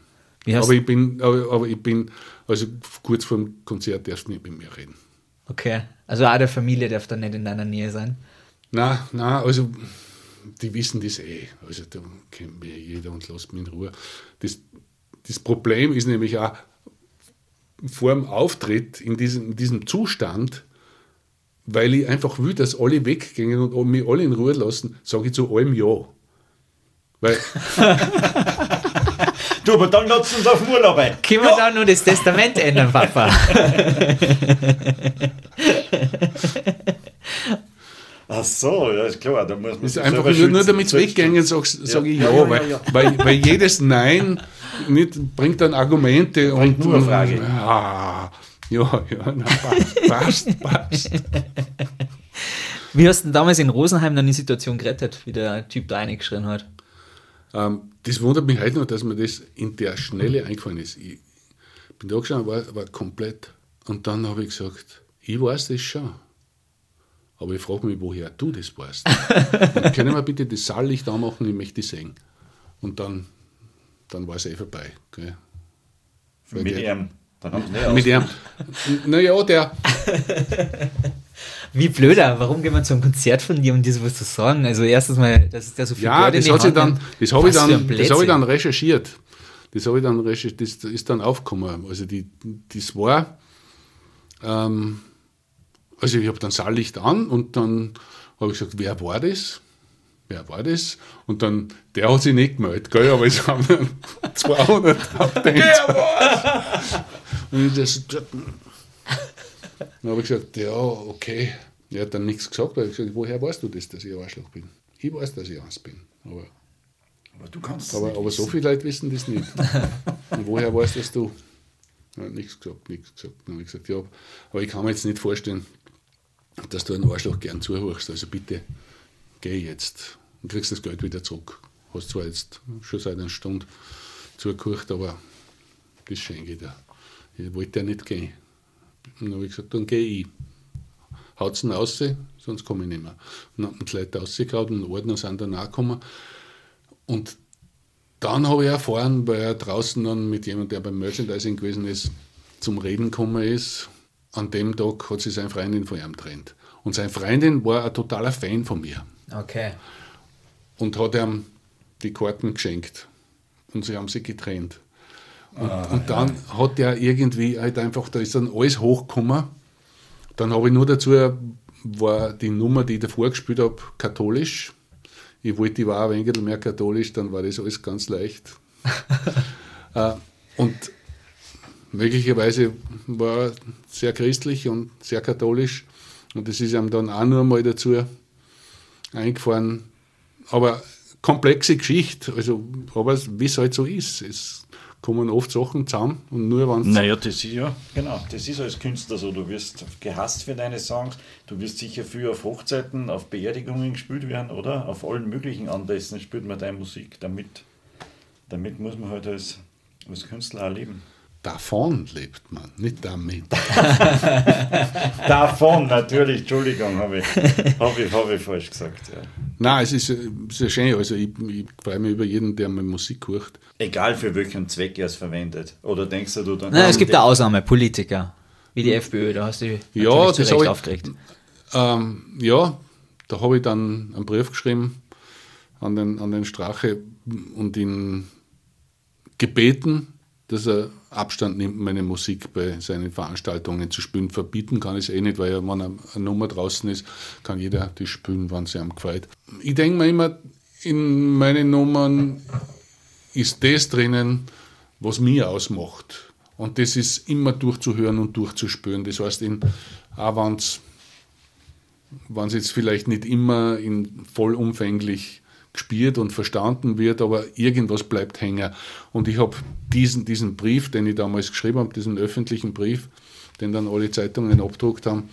Aber ich bin, aber, aber ich bin, also kurz vor dem Konzert darfst du nicht mit mir reden. Okay. Also auch der Familie darf dann nicht in deiner Nähe sein. Na, na, also die wissen das eh. Also da kennt mich jeder und lässt mich in Ruhe. Das, das Problem ist nämlich auch vor dem Auftritt in diesem, in diesem Zustand, weil ich einfach will, dass alle weggehen und mich alle in Ruhe lassen, sage ich zu allem Ja. Weil, Du, aber dann lass uns auf Urlaub ein. Können wir dann nur das Testament ändern, Papa? Ach so, ja, ist klar, da muss man das ist sich einfach nur, damit es weggehen, sage sag ich Ja, Ja, ja, weil, ja, ja. Weil, weil jedes Nein nicht, bringt dann Argumente Bringt und nur eine Frage. Ja, ja, ja na, passt, passt, passt. Wie hast du denn damals in Rosenheim dann die Situation gerettet, wie der Typ da reingeschrien hat? Ähm, das wundert mich heute noch, dass mir das in der Schnelle eingefallen ist. Ich bin da gestanden, war, war komplett. Und dann habe ich gesagt, ich weiß das schon. Aber ich frage mich, woher du das weißt. Und können wir bitte das Saallicht anmachen, ich möchte das sehen. Und dann, dann war es eh vorbei. Mit der- ihm. Dann haben sie Mit ihm. Naja, der, Wie blöder, warum gehen wir zum Konzert von dir, um dir sowas zu sagen? Also erstens mal, dass da so viel Ja, Geld das, hat dann, das habe ich, dann- das hab ich dann recherchiert. Das habe ich dann recherchiert, das ist dann aufgekommen. Also die, das war, ähm, also ich habe dann Saallicht an und dann habe ich gesagt, wer war das? Wer war das? Und dann, der hat sich nicht gemeldet, gell? aber es haben dann 200 abdenkt. Und ich das, dann habe ich gesagt, ja, okay. Er hat dann nichts gesagt, weil ich gesagt, woher weißt du das, dass ich ein Arschloch bin? Ich weiß, dass ich eins bin. Aber, Aber du kannst aber, aber so viele Leute wissen das nicht. Und woher weißt das du? Ja, nichts gesagt, nichts gesagt. Dann habe ich gesagt, ja, aber ich kann mir jetzt nicht vorstellen, dass du einen Arschloch gern zuhörst. Also bitte, geh jetzt und kriegst das Geld wieder zurück. Hast zwar jetzt schon seit einer Stunde zugehört, aber das ich dir. Ich wollte ja nicht gehen. Dann habe ich gesagt, dann gehe ich. Haut ihn raus, sonst komme ich nicht mehr. Und dann haben die Leute rausgehauen und Ordner sind dann gekommen. Und dann habe ich erfahren, weil er draußen dann mit jemandem, der beim Merchandising gewesen ist, zum Reden gekommen ist. An dem Tag hat sich seine Freundin von ihm getrennt. Und seine Freundin war ein totaler Fan von mir Okay. Und hat ihm die Karten geschenkt. Und sie haben sich getrennt. Und, und dann hat er irgendwie halt einfach, da ist dann alles hochgekommen. Dann habe ich nur dazu, war die Nummer, die ich davor gespielt habe, katholisch. Ich wollte, die war ein wenig mehr katholisch, dann war das alles ganz leicht. Äh, und möglicherweise war er sehr christlich und sehr katholisch. Und das ist ihm dann auch nur mal dazu eingefahren. Aber komplexe Geschichte, also, aber wie es halt so ist. Es kommen oft Sachen zusammen und nur wenn es Naja, das ist ja, genau, das ist als Künstler so. Du wirst gehasst für deine Songs, du wirst sicher viel auf Hochzeiten, auf Beerdigungen gespielt werden, oder? Auf allen möglichen Anlässen spielt man deine Musik. Damit, damit muss man halt als, als Künstler auch leben. Davon lebt man, nicht damit. Davon, natürlich, Entschuldigung, habe ich, hab ich, hab ich falsch gesagt. Ja. Nein, es ist sehr schön. Also ich, ich freue mich über jeden, der meine Musik hört. Egal für welchen Zweck er es verwendet. Oder denkst du, du dann. Nein, es gibt eine Ausnahme, Politiker. Wie die FPÖ, da hast du dich Ja, zu Recht ich- aufgeregt. Ähm, ja, da habe ich dann einen Brief geschrieben an den, an den Strache und ihn gebeten, dass er Abstand nimmt, meine Musik bei seinen Veranstaltungen zu spielen. Verbieten kann ich es eh nicht, weil ja, wenn eine, Nummer draußen ist, kann jeder die spielen, wann sie ihm gefällt. Ich denke mir immer, in meinen Nummern ist das drinnen, was mich ausmacht. Und das ist immer durchzuhören und durchzuspüren. Das heißt, in, auch wenn es jetzt vielleicht nicht immer in vollumfänglich gespielt und verstanden wird, aber irgendwas bleibt hängen. Und ich habe diesen, diesen Brief, den ich damals geschrieben habe, diesen öffentlichen Brief, den dann alle Zeitungen abgedruckt haben,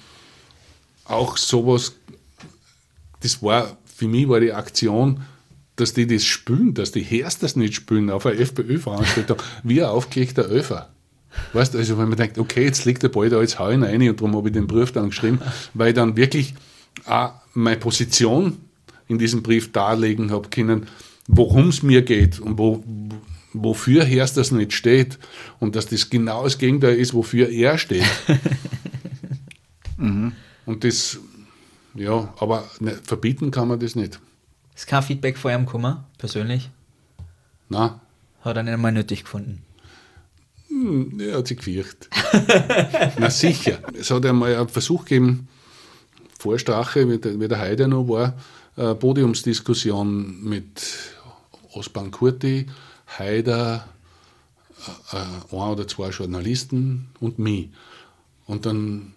auch sowas, das war, für mich war die Aktion, dass die das spülen, dass die Herst das nicht spülen auf einer FPÖ-Veranstaltung, wie ein aufgelegter Öfer. Weißt du, also wenn man denkt, okay, jetzt liegt der Ball da, jetzt hau ich ihn rein und darum habe ich den Brief dann geschrieben, weil dann wirklich auch meine Position in diesem Brief darlegen habe können, worum es mir geht und wo, wofür Herst das nicht steht und dass das genau das Gegenteil ist, wofür er steht. Und das, ja, aber ne, verbieten kann man das nicht. Ist kein Feedback vor ihm gekommen, persönlich? Na, Hat er nicht einmal nötig gefunden. Er hat sich gefürcht. Na sicher. Es hat einmal einen Versuch gegeben, vor Strache, wie der, wie der Heide noch war, eine Podiumsdiskussion mit Osman Kurti, Haider, äh, ein oder zwei Journalisten und mich. Und dann,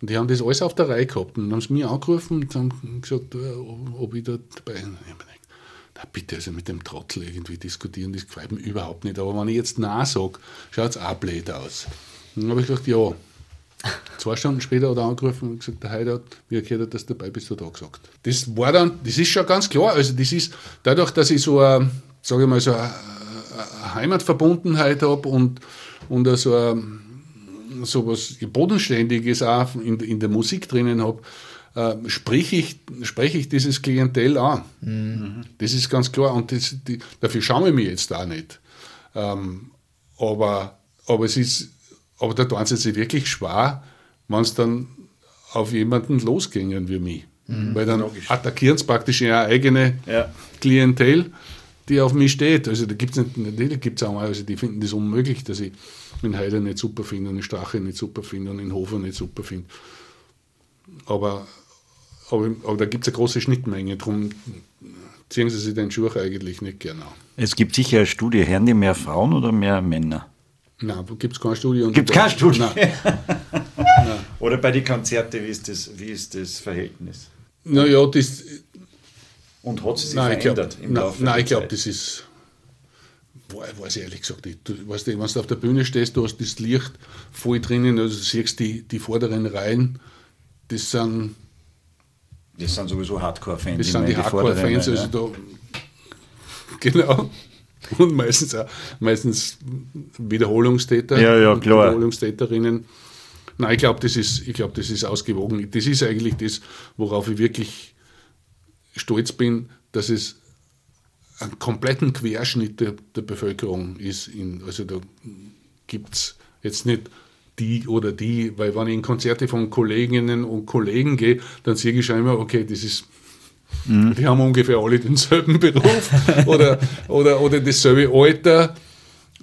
und die haben das alles auf der Reihe gehabt und haben sie mich angerufen und haben gesagt, äh, ob ich da dabei bin. Mir gedacht, na bitte, also mit dem Trottel irgendwie diskutieren, das gefällt mir überhaupt nicht. Aber wenn ich jetzt Nein sage, schaut es auch blöd aus. Dann habe ich gesagt, ja. Zwei Stunden später hat er angerufen und gesagt, der Heider hat, er gehört dass du dabei bist, hat er gesagt. Das war dann, das ist schon ganz klar. Also das ist dadurch, dass ich so eine, sage ich mal, so eine, eine Heimatverbundenheit habe und, und so, ein, so was Bodenständiges auch in, in der Musik drinnen habe, äh, spreche ich, spreche ich dieses Klientel an. Das ist ganz klar und das, die, dafür schaue ich mich jetzt auch nicht. Ähm, aber, aber es ist, aber da tun sie sich wirklich schwer, wenn es dann auf jemanden losgingen wie mich. Weil dann attackieren sie praktisch ihre eigene Ja. Klientel, die auf mich steht. Also da gibt's nicht, natürlich gibt es auch mal, also die finden das unmöglich, dass ich den Heider nicht super finde und den Strache nicht super finde und den Hofer nicht super finde. Aber, aber, aber da gibt es eine große Schnittmenge, darum ziehen sie sich den Schuh eigentlich nicht gerne an. Es gibt sicher eine Studie, hören die mehr Frauen oder mehr Männer? Nein, da gibt es keine Studie. und- Gibt's keine Studie? Nein. Oder bei den Konzerten, wie ist das, wie ist das Verhältnis? Naja, das, Und hat sie sich Nein, ich glaub, verändert im nein, Laufe nein, der ich glaube, das ist, boah, ich weiß ehrlich gesagt nicht. Du, weißt du, wenn du auf der Bühne stehst, du hast das Licht voll drinnen, also du siehst die, die vorderen Reihen, das sind, Das sind sowieso Hardcore-Fans. das sind meine, die Hardcore-Fans, also da, genau. Und meistens auch, meistens Wiederholungstäter Ja, ja, klar. Wiederholungstäterinnen. Nein, ich glaube, das, ist, ich glaub, das ist ausgewogen. Das ist eigentlich das, worauf ich wirklich stolz bin, dass es einen kompletten Querschnitt der, der Bevölkerung ist. In, also da gibt es jetzt nicht die oder die, weil wenn ich in Konzerte von Kolleginnen und Kollegen gehe, dann sehe ich schon immer, okay, das ist, die haben ungefähr alle denselben Beruf oder, oder, oder dasselbe Alter.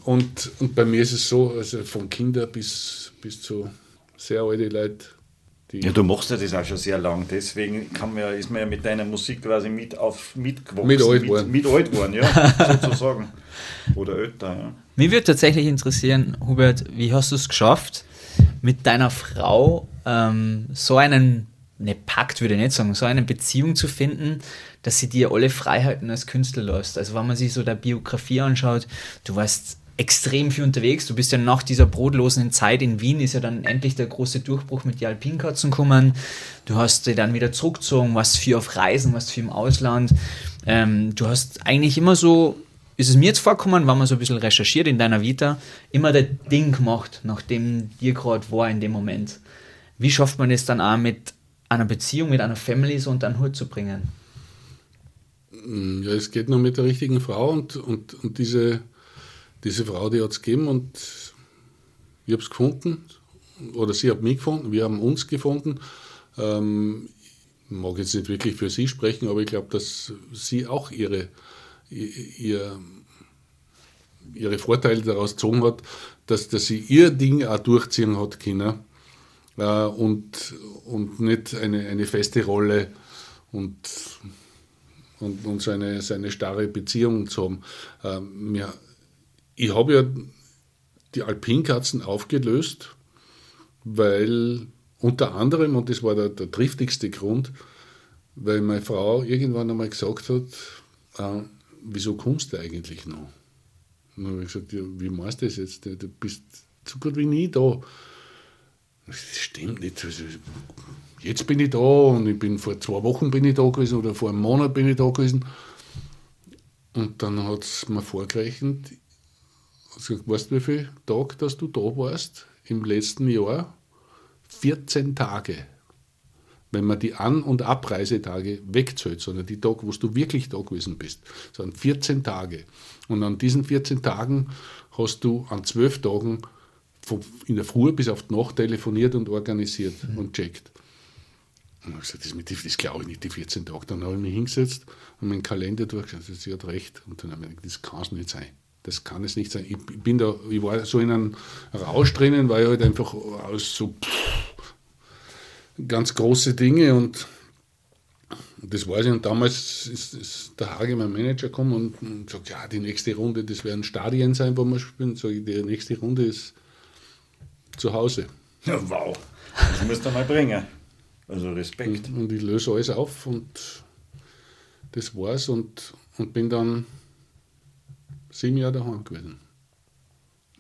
Und, und bei mir ist es so, also von Kinder bis, bis zu sehr alte Leute, die Ja, du machst ja das auch schon sehr lang, deswegen kann man ja, ist man ja mit deiner Musik quasi mit auf mitgewachsen. Mit alt mit, worden. mit alt worden, ja, sozusagen. Oder älter, ja. Mich würde tatsächlich interessieren, Hubert, wie hast du es geschafft, mit deiner Frau ähm, so einen, ne Pakt würde ich nicht sagen, so eine Beziehung zu finden, dass sie dir alle Freiheiten als Künstler lässt. Also wenn man sich so der Biografie anschaut, du warst extrem viel unterwegs, du bist ja nach dieser brotlosen Zeit in Wien, ist ja dann endlich der große Durchbruch mit den Alpinkatzen gekommen. Du hast dich dann wieder zurückgezogen, warst viel auf Reisen, warst viel im Ausland. Ähm, du hast eigentlich immer so ist es mir jetzt vorgekommen, wenn man so ein bisschen recherchiert in deiner Vita, immer das Ding gemacht, nachdem dir gerade war in dem Moment. Wie schafft man es dann auch mit einer Beziehung, mit einer Family so unter einen Hut zu bringen? Ja, es geht nur mit der richtigen Frau und, und, und diese, diese Frau, die hat es gegeben und ich habe es gefunden oder sie hat mich gefunden, wir haben uns gefunden. Ähm, ich mag jetzt nicht wirklich für sie sprechen, aber ich glaube, dass sie auch ihre, ihr, ihre Vorteile daraus gezogen hat, dass, dass sie ihr Ding auch durchziehen hat können äh, und, und nicht eine, eine feste Rolle und und, und so, eine, starre Beziehung zu haben. Ähm, ja, ich habe ja die Alpinkatzen aufgelöst, weil unter anderem, und das war der, der triftigste Grund, weil meine Frau irgendwann einmal gesagt hat, äh, wieso kommst du eigentlich noch? Und dann habe ich gesagt, ja, wie meinst du das jetzt? Du bist so gut wie nie da. Das stimmt nicht. Jetzt bin ich da und ich bin vor zwei Wochen bin ich da gewesen oder vor einem Monat bin ich da gewesen. Und dann hat es mir vorgerechnet, also, weißt du, wie viele Tage, dass du da warst im letzten Jahr? 14 Tage. Wenn man die An- und Abreisetage wegzählt, sondern die Tage, wo du wirklich da gewesen bist, sind 14 Tage. Und an diesen 14 Tagen hast du an 12 Tagen in der Früh bis auf die Nacht telefoniert und organisiert und checkt. Und ich gesagt, das, das glaube ich nicht, die 14 Tage. Dann habe ich mich hingesetzt und meinen Kalender durchgeschaut. Sie hat recht. Und dann habe ich gedacht, das kann es nicht sein. Das kann es nicht sein. Ich bin da, ich war so in einem Rausch drinnen, weil ich halt einfach aus so ganz große Dinge und das weiß ich. Und damals ist, ist der Hage, mein Manager, gekommen und, und sagt, ja, die nächste Runde, das werden Stadien sein, wo wir spielen. Ich, die nächste Runde ist zu Hause. Ja, wow. Das musst du mal bringen. Also Respekt. Und ich löse alles auf und das war's und, und bin dann sieben Jahre daheim gewesen.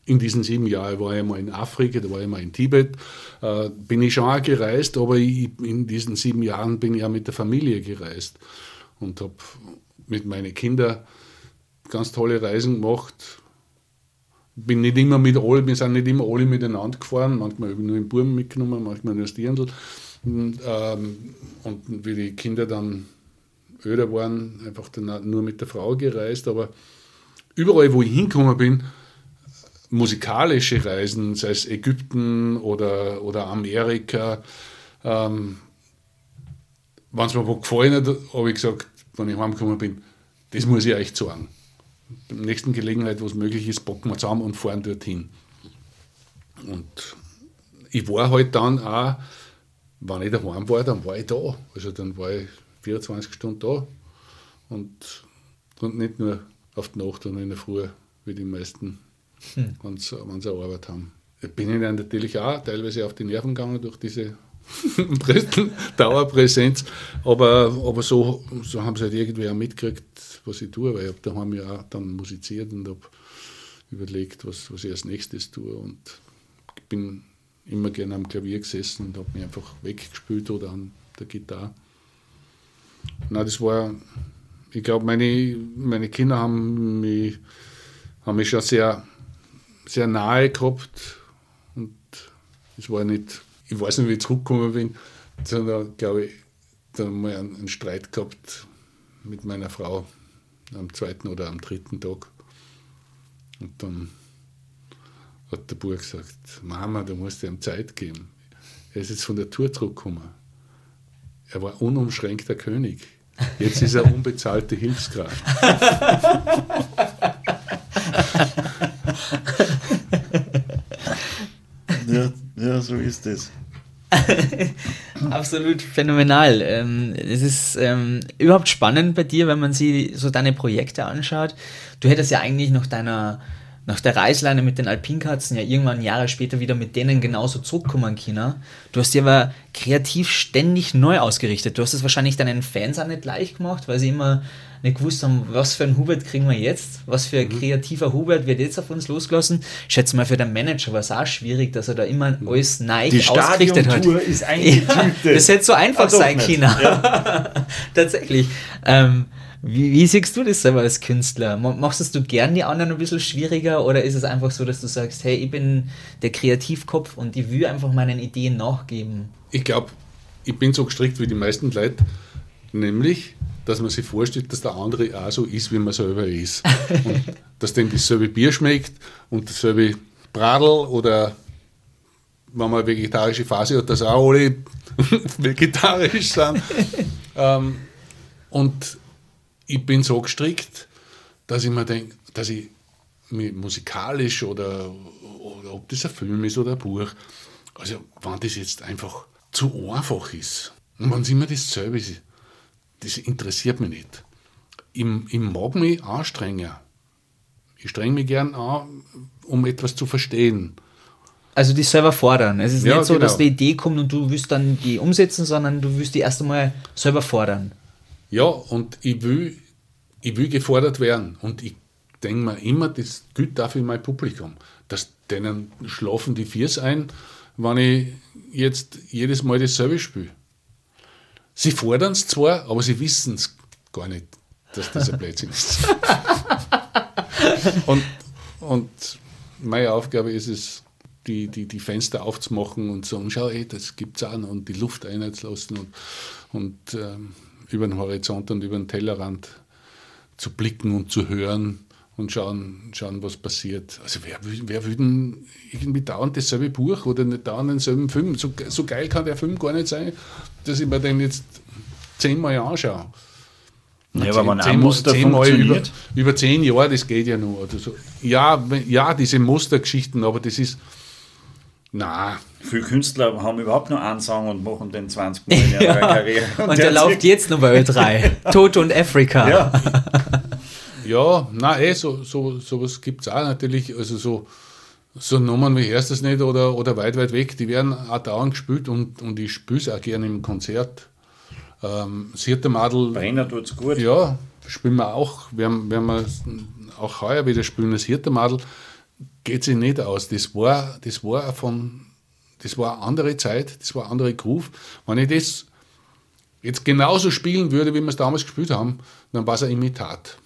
In diesen sieben Jahren war ich mal in Afrika, da war ich mal in Tibet, äh, bin ich schon auch gereist, aber ich, in diesen sieben Jahren bin ich auch mit der Familie gereist und habe mit meinen Kindern ganz tolle Reisen gemacht. Bin nicht immer mit alle, wir sind nicht immer alle miteinander gefahren, manchmal habe ich nur den Buben mitgenommen, manchmal nur das Dirndl. Und, ähm, und wie die Kinder dann öder waren, einfach dann nur mit der Frau gereist. Aber überall, wo ich hingekommen bin, musikalische Reisen, sei es Ägypten oder, oder Amerika, ähm, wenn es mir wo gefallen hat, habe ich gesagt, wenn ich heimgekommen bin, das muss ich euch sagen. Bei der nächsten Gelegenheit, wo es möglich ist, packen wir zusammen und fahren dorthin. Und ich war halt dann auch, wenn ich daheim war, dann war ich da. Also dann war ich 24 Stunden da und, und nicht nur auf die Nacht und in der Früh, wie die meisten, wenn sie eine Arbeit haben. Ich bin ihnen natürlich auch teilweise auf die Nerven gegangen durch diese Dauerpräsenz. Aber, aber so, so haben sie halt irgendwie auch mitgekriegt, was ich tue, weil ich habe daheim ja auch dann musiziert und habe überlegt, was, was ich als nächstes tue. Und ich bin immer gerne am Klavier gesessen und habe mich einfach weggespielt oder an der Gitarre. Na, das war, ich glaube, meine, meine Kinder haben mich, haben mich schon sehr, sehr nahe gehabt und es war nicht, ich weiß nicht, wie ich zurückgekommen bin, sondern glaube ich, dann mal einen Streit gehabt mit meiner Frau am zweiten oder am dritten Tag. Und dann hat der Bub gesagt, Mama, du musst ihm Zeit geben. Er ist jetzt von der Tour zurückgekommen. Er war unumschränkter König. Jetzt ist er unbezahlte Hilfskraft. Ja, ja so ist es. Absolut phänomenal. Es ist ähm, überhaupt spannend bei dir, wenn man sich so deine Projekte anschaut. Du hättest ja eigentlich nach deiner nach der Reißleine mit den Alpinkatzen ja irgendwann Jahre später wieder mit denen genauso zurückkommen können. Du hast dir aber kreativ ständig neu ausgerichtet. Du hast es wahrscheinlich deinen Fans auch nicht leicht gemacht, weil sie immer nicht gewusst haben, was für ein Hubert kriegen wir jetzt, was für ein kreativer Hubert wird jetzt auf uns losgelassen. Ich schätze mal, für den Manager war es auch schwierig, dass er da immer alles neu Die ausgerichtet hat. Ist. Ja, das hätte so einfach Ah, sein können. Tatsächlich. Ähm, wie, wie siehst du das selber als Künstler? Ma- Machst es du gern die anderen ein bisschen schwieriger oder ist es einfach so, dass du sagst, hey, ich bin der Kreativkopf und ich will einfach meinen Ideen nachgeben? Ich glaube, ich bin so gestrickt wie die meisten Leute, nämlich, dass man sich vorstellt, dass der andere auch so ist, wie man selber ist. Und dass dem dasselbe Bier schmeckt und dasselbe Bradel oder wenn man eine vegetarische Phase hat, dass auch alle vegetarisch sind. ähm, und ich bin so gestrickt, dass ich mir denke, dass ich mich musikalisch oder, oder ob das ein Film ist oder ein Buch, also wenn das jetzt einfach zu einfach ist und wenn es immer dasselbe ist, das interessiert mich nicht. Ich, ich mag mich anstrengen. Ich strenge mich gern an, um etwas zu verstehen. Also die selber fordern. Es ist Ja, nicht so, genau. dass die Idee kommt und du willst dann die umsetzen, sondern du willst die erst einmal selber fordern. Ja, und ich will, ich will gefordert werden. Und ich denke mir immer, das gilt dafür mein Publikum. Dass denen schlafen die Viers ein, wenn ich jetzt jedes Mal dasselbe spiele. Sie fordern es zwar, aber sie wissen es gar nicht, dass das ein Blödsinn ist. und, und meine Aufgabe ist es, die, die, die Fenster aufzumachen und sagen, schau, ey, das gibt's noch und die Luft einzulassen und, und ähm, über den Horizont und über den Tellerrand zu blicken und zu hören und schauen, schauen was passiert. Also wer, wer denn irgendwie dauernd dasselbe Buch oder nicht dauernd denselben Film? So, so geil kann der Film gar nicht sein, dass ich mir den jetzt zehnmal anschaue. Ja, aber wenn ein Zehnmal- Muster zehnmal über, funktioniert. über zehn Jahre, das geht ja nur. Oder so. ja, ja, diese Mustergeschichten, aber das ist, na, Viele Künstler haben überhaupt nur einen Song und machen den 20 Mal in ihrer Karriere. Und der läuft jetzt noch bei Ö3. Toto und Afrika. Ja. Ja, nein, eh, so, so, sowas gibt es auch natürlich. Also so, so Nummern wie Hörst das nicht oder, oder Weit, Weit weg, die werden auch dauernd gespielt und, und ich spiele es auch gerne im Konzert. Ähm, Sierte Madel, Brenner tut's gut. ja, spielen wir auch. Werden, werden wir auch heuer wieder spielen. Das Hirtemadel geht sich nicht aus. Das war, das war von, das war eine andere Zeit, das war eine andere Groove. Wenn ich das jetzt genauso spielen würde, wie wir es damals gespielt haben, dann war es ein Imitat.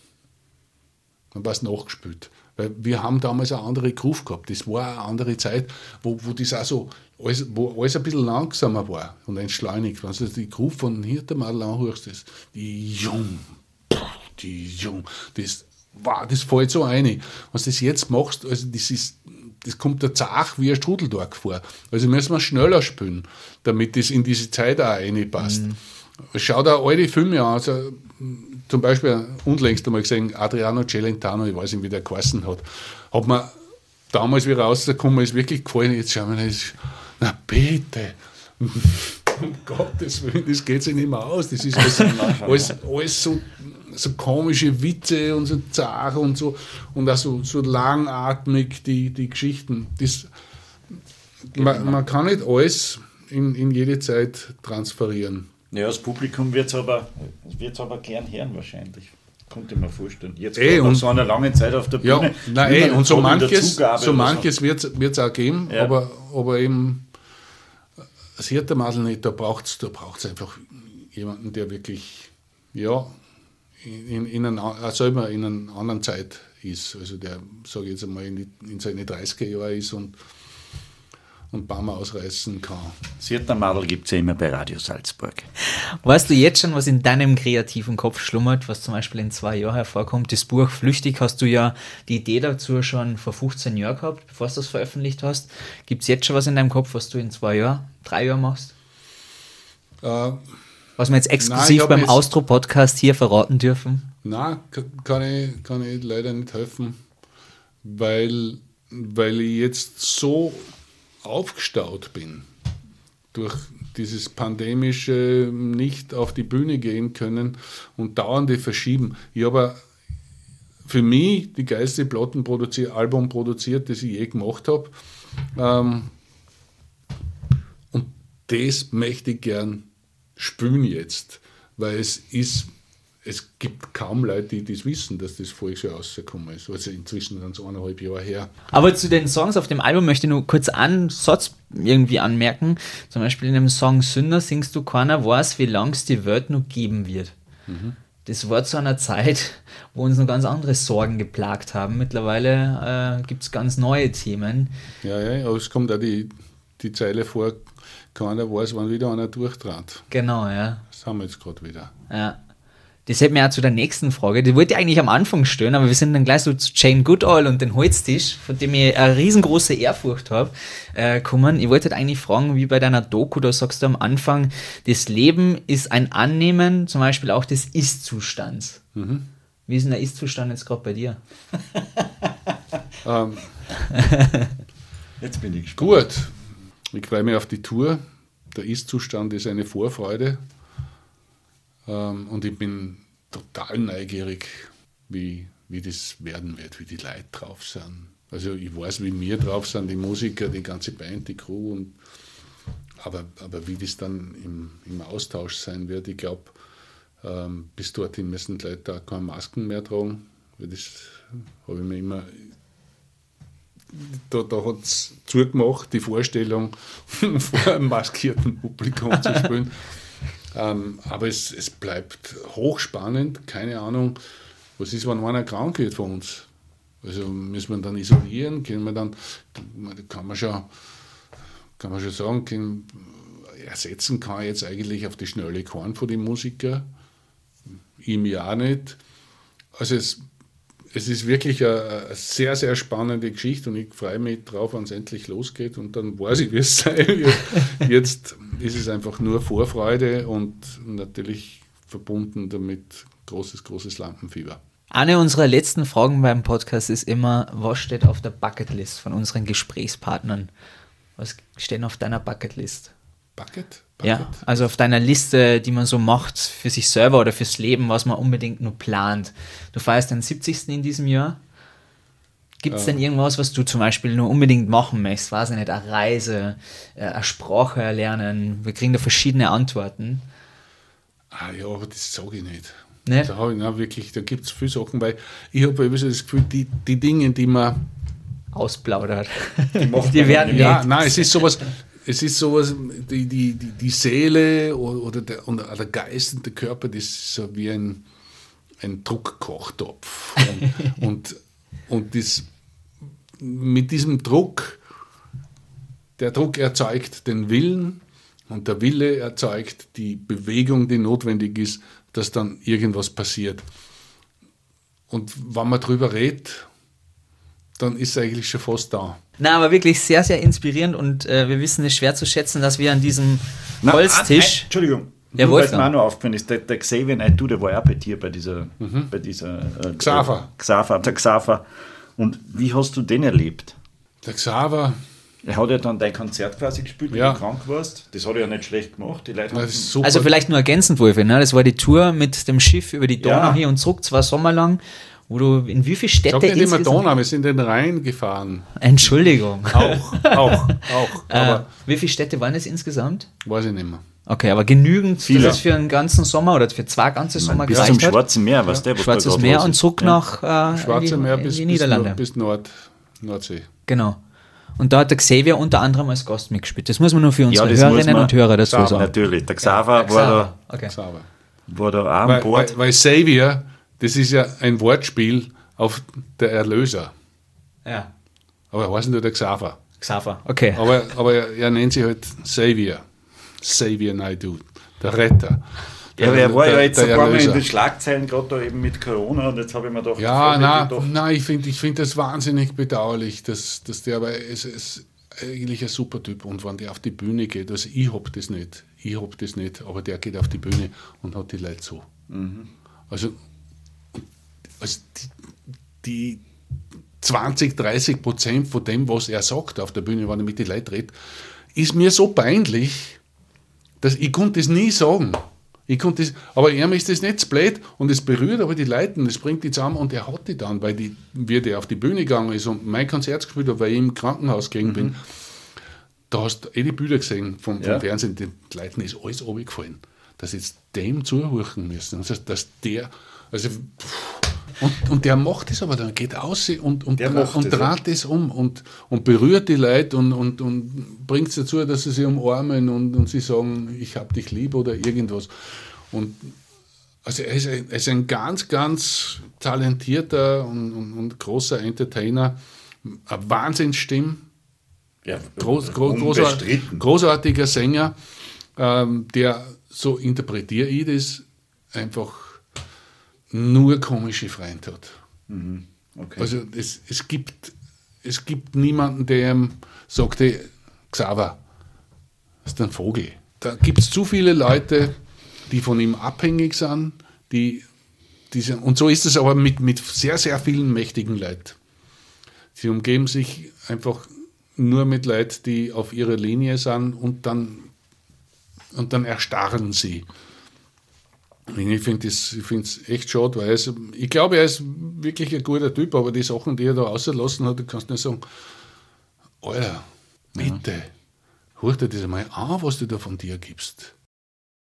Dann war es nachgespielt. Weil wir haben damals eine andere Groove gehabt. Das war eine andere Zeit, wo, wo das auch so, alles, wo alles ein bisschen langsamer war und entschleunigt. Wenn du die Groove von Hirtemadel anhörst, das, die Jung, die Jung, das, wow, das fällt so ein. Wenn du das jetzt machst, also das ist, das kommt der Zach wie ein Strudeldorf vor. Also müssen wir schneller spielen, damit das in diese Zeit auch reinpasst. Schau dir alte Filme an, also, zum Beispiel unlängst einmal gesehen, Adriano Celentano, ich weiß nicht, wie der geheißen hat, hat mir damals, wie er rausgekommen ist, wirklich gefallen. Jetzt schauen wir, das, na bitte. Um Gottes Willen, das geht sich nicht mehr aus. Das ist alles, alles, alles so, so komische Witze und so zart und so und auch so, so langatmig die, die Geschichten. Das, man, man kann nicht alles in, in jede Zeit transferieren. Ja, das Publikum wird es aber, wird's aber gern hören wahrscheinlich. Konnte ich mir vorstellen. Jetzt Ey, und- so einer langen Zeit auf der Ja, Bühne. na, will ey, man und so manches, Zugabe so manches wird es auch geben, Ja. aber, aber eben das Hirtermadel nicht, da braucht es da braucht's einfach jemanden, der wirklich, ja, in, in einer, selber in einer anderen Zeit ist. Also der, sage ich jetzt einmal, in, in seine 30er Jahre ist und, und Baum ausreißen kann. Sirtermadel gibt es ja immer bei Radio Salzburg. Weißt du jetzt schon, was in deinem kreativen Kopf schlummert, was zum Beispiel in zwei Jahren hervorkommt? Das Buch Flüchtig hast du ja die Idee dazu schon vor 15 Jahren gehabt, bevor du das veröffentlicht hast. Gibt es jetzt schon was in deinem Kopf, was du in zwei Jahren, drei Jahren machst? Äh, Was wir jetzt Nein, exklusiv hab beim Austro-Podcast hier verraten dürfen? Na, kann ich, kann ich leider nicht helfen, weil, weil ich jetzt so aufgestaut bin durch dieses pandemische nicht auf die Bühne gehen können und dauernde Verschieben. Ich habe für mich die geilste Platten produziert, Album produziert, das ich je gemacht habe. Ähm, und das möchte ich gern spüren jetzt, weil es ist, es gibt kaum Leute, die das wissen, dass das voriges Jahr rausgekommen ist. Also inzwischen sind es eineinhalb Jahre her. Aber zu den Songs auf dem Album möchte ich nur kurz einen Satz irgendwie anmerken. Zum Beispiel in dem Song Sünder singst du, keiner weiß, wie lang es die Welt noch geben wird. Das war zu einer Zeit, wo uns noch ganz andere Sorgen geplagt haben. Mittlerweile äh, gibt es ganz neue Themen. Ja, ja, aber es kommt auch die, die Zeile vor, keiner weiß, wann wieder einer durchtrat. Genau, ja. Das haben wir jetzt gerade wieder. ja. Das hält mir auch zu der nächsten Frage. Die wollte ich eigentlich am Anfang stellen, aber wir sind dann gleich so zu Jane Goodall und den Holztisch, von dem ich eine riesengroße Ehrfurcht habe, äh, kommen. Ich wollte halt eigentlich fragen, wie bei deiner Doku, da sagst du am Anfang, das Leben ist ein Annehmen, zum Beispiel auch des Ist-Zustands. Wie ist denn der Ist-Zustand jetzt gerade bei dir? Ähm, Jetzt bin ich gespannt. gut, ich freue mich auf die Tour. Der Ist-Zustand ist eine Vorfreude. Ähm, und ich bin total neugierig, wie, wie das werden wird, wie die Leute drauf sind. Also ich weiß, wie wir drauf sind, die Musiker, die ganze Band, die Crew. Und, aber, aber wie das dann im, im Austausch sein wird, ich glaube, ähm, bis dorthin müssen die Leute auch keine Masken mehr tragen. Weil das habe ich mir immer da, da hat es zugemacht, die Vorstellung, vor einem maskierten Publikum zu spielen. Ähm, aber es, es bleibt hochspannend, keine Ahnung, was ist, wenn einer krank wird von uns. Also müssen wir dann isolieren, können wir dann, kann man schon, kann man schon sagen, können, ersetzen kann ich jetzt eigentlich auf die schnelle Korn von den Musiker, ihm ja nicht. Also es, es ist wirklich eine, eine sehr, sehr spannende Geschichte und ich freue mich drauf, wenn es endlich losgeht und dann weiß ich, wie es sein wird. Jetzt ist es einfach nur Vorfreude und natürlich verbunden damit großes, großes Lampenfieber. Eine unserer letzten Fragen beim Podcast ist immer, was steht auf der Bucketlist von unseren Gesprächspartnern? Was steht auf deiner Bucketlist? Bucket? Ja, also auf deiner Liste, die man so macht für sich selber oder fürs Leben, was man unbedingt nur plant. Du feierst den 70. in diesem Jahr. Gibt es denn irgendwas, was du zum Beispiel nur unbedingt machen möchtest? Weiß ich nicht, eine Reise, äh, eine Sprache erlernen? Wir kriegen da verschiedene Antworten. Ah ja, aber das sage ich nicht. Nicht? Da, habe ich, na, wirklich, da gibt es viele Sachen, weil ich habe immer so das Gefühl, die, die Dinge, die man Ausplaudert. Die, Die werden. Ja, nicht. nein, es ist sowas, es ist sowas, die, die, die, die Seele oder, oder, der, und der Geist und der Körper, das ist so wie ein, ein Druckkochtopf. Und, und, und das, mit diesem Druck, der Druck erzeugt den Willen und der Wille erzeugt die Bewegung, die notwendig ist, dass dann irgendwas passiert. Und wenn man drüber redet, dann ist es eigentlich schon fast da. Na, aber wirklich sehr, sehr inspirierend und äh, wir wissen es schwer zu schätzen, dass wir an diesem Na, ein- Holztisch. Entschuldigung. Ja, Nur weil es mir auch noch aufgefallen ist, der, der Xavier Naidoo, der war ja auch bei dir bei dieser, bei dieser äh, Xaver. Äh, Xaver, der Xaver. Und wie hast du den erlebt? Der Xaver, Er hat ja dann dein Konzert quasi gespielt, wie Ja. du krank warst. Das hat er ja nicht schlecht gemacht. Die Leute. Also vielleicht nur ergänzend, Wolfi, ne? das war die Tour mit dem Schiff über die Donau Ja. hier und zurück, zwei Sommer lang. Wo du in wie viele Städte nicht immer insgesamt... Donau, wir sind in den Rhein gefahren. Entschuldigung. Auch, auch, auch. Äh, Aber wie viele Städte waren es insgesamt? weiß ich nicht mehr. Okay, aber genügend, Viele. dass es für einen ganzen Sommer oder für zwei ganze Sommer Bis zum gereicht hat. Schwarzen Meer, was der, was Schwarzes Meer und ist. zurück Ja. nach äh, Schwarze in die, Meer in bis, die bis, Niederlande. Nord, bis Nord, Nordsee. Genau. Und da hat der Xavier unter anderem als Gast mitgespielt. Das muss man nur für unsere das muss Hörerinnen und Hörer dazu sagen. sagen. Natürlich, der Xaver Ja, war, Xaver. Okay. Sauber. da, war da auch an Weil, Bord. weil, weil Savior, das ist ja ein Wortspiel auf der Erlöser. Ja. Aber er heißt nur der Xaver. Xaver. Okay. Aber, aber er, er nennt sich halt Savior. Savior Naidu, der Retter. Ja, aber er war der- ja jetzt ein paar Mal in den Schlagzeilen, gerade da eben mit Corona, und jetzt habe ich mir gedacht, Ja, wir die na, ich finde ich find das wahnsinnig bedauerlich, dass, dass der, aber es ist eigentlich ein super Typ und wenn der auf die Bühne geht, also ich hab das nicht, ich hab das nicht, aber der geht auf die Bühne und hat die Leute so. Also, also die, die 20, 30 Prozent von dem, was er sagt auf der Bühne, wenn er mit den Leuten redet, ist mir so peinlich, dass ich konnte das nie sagen. Ich konnte das, aber ihm ist das nicht zu blöd und es berührt aber die Leute und es bringt die zusammen und er hat die dann, weil die, wie der auf die Bühne gegangen ist und mein Konzert gespielt hat, weil ich im Krankenhaus gegangen bin, da hast du eh die Bilder gesehen vom, vom Ja. Fernsehen, den Leuten ist alles runtergefallen, dass jetzt dem zuhören müssen. Also, dass der, also, und, und der macht das aber dann, geht aus und, und, und dreht das um und, und berührt die Leute und, und, und bringt es dazu, dass sie sich umarmen und, und sie sagen, ich hab dich lieb oder irgendwas. Und also er ist, ein, er ist ein ganz, ganz talentierter und, und, und großer Entertainer, eine Wahnsinnsstimme, ja, groß, gro großar, unbestritten. großartiger Sänger, ähm, der, so interpretiere ich das, einfach nur komische Freunde hat. Okay. Also es, es, gibt, es gibt niemanden, der ihm sagt, hey, Xaver, das ist ein Vogel. Da gibt es zu viele Leute, die von ihm abhängig sind, die, die sind, und so ist es aber mit, mit sehr, sehr vielen mächtigen Leuten. Sie umgeben sich einfach nur mit Leuten, die auf ihrer Linie sind und dann, und dann erstarren sie. Ich finde es echt schade, weil ist, ich glaube, er ist wirklich ein guter Typ, aber die Sachen, die er da ausgelassen hat, du kannst nicht sagen, Alter, bitte, hör dir das einmal an, was du da von dir gibst.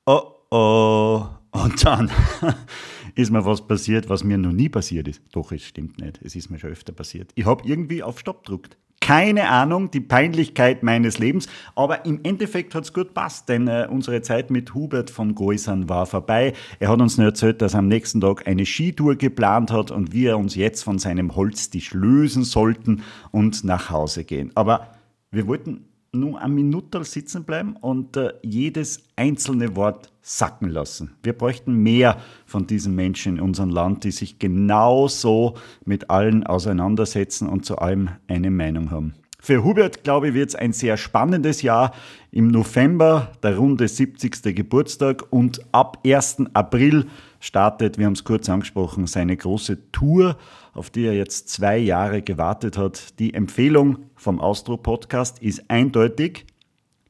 Oh oh. Und dann ist mir was passiert, was mir noch nie passiert ist. Doch, es stimmt nicht. Es ist mir schon öfter passiert. Ich habe irgendwie auf Stopp gedrückt. Keine Ahnung, die Peinlichkeit meines Lebens. Aber im Endeffekt hat es gut passt, denn äh, unsere Zeit mit Hubert von Goisern war vorbei. Er hat uns nur erzählt, dass er am nächsten Tag eine Skitour geplant hat und wir uns jetzt von seinem Holztisch lösen sollten und nach Hause gehen. Aber wir wollten nur eine Minute sitzen bleiben und äh, jedes einzelne Wort sacken lassen. Wir bräuchten mehr von diesen Menschen in unserem Land, die sich genauso mit allen auseinandersetzen und zu allem eine Meinung haben. Für Hubert, glaube ich, wird es ein sehr spannendes Jahr. Im November der runde 70. Geburtstag und ab 1. April startet, wir haben es kurz angesprochen, seine große Tour, auf die er jetzt zwei Jahre gewartet hat. Die Empfehlung vom Austro-Podcast ist eindeutig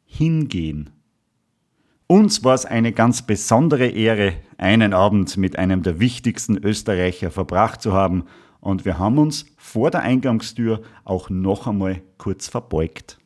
hingehen. Uns war es eine ganz besondere Ehre, einen Abend mit einem der wichtigsten Österreicher verbracht zu haben und wir haben uns vor der Eingangstür auch noch einmal kurz verbeugt.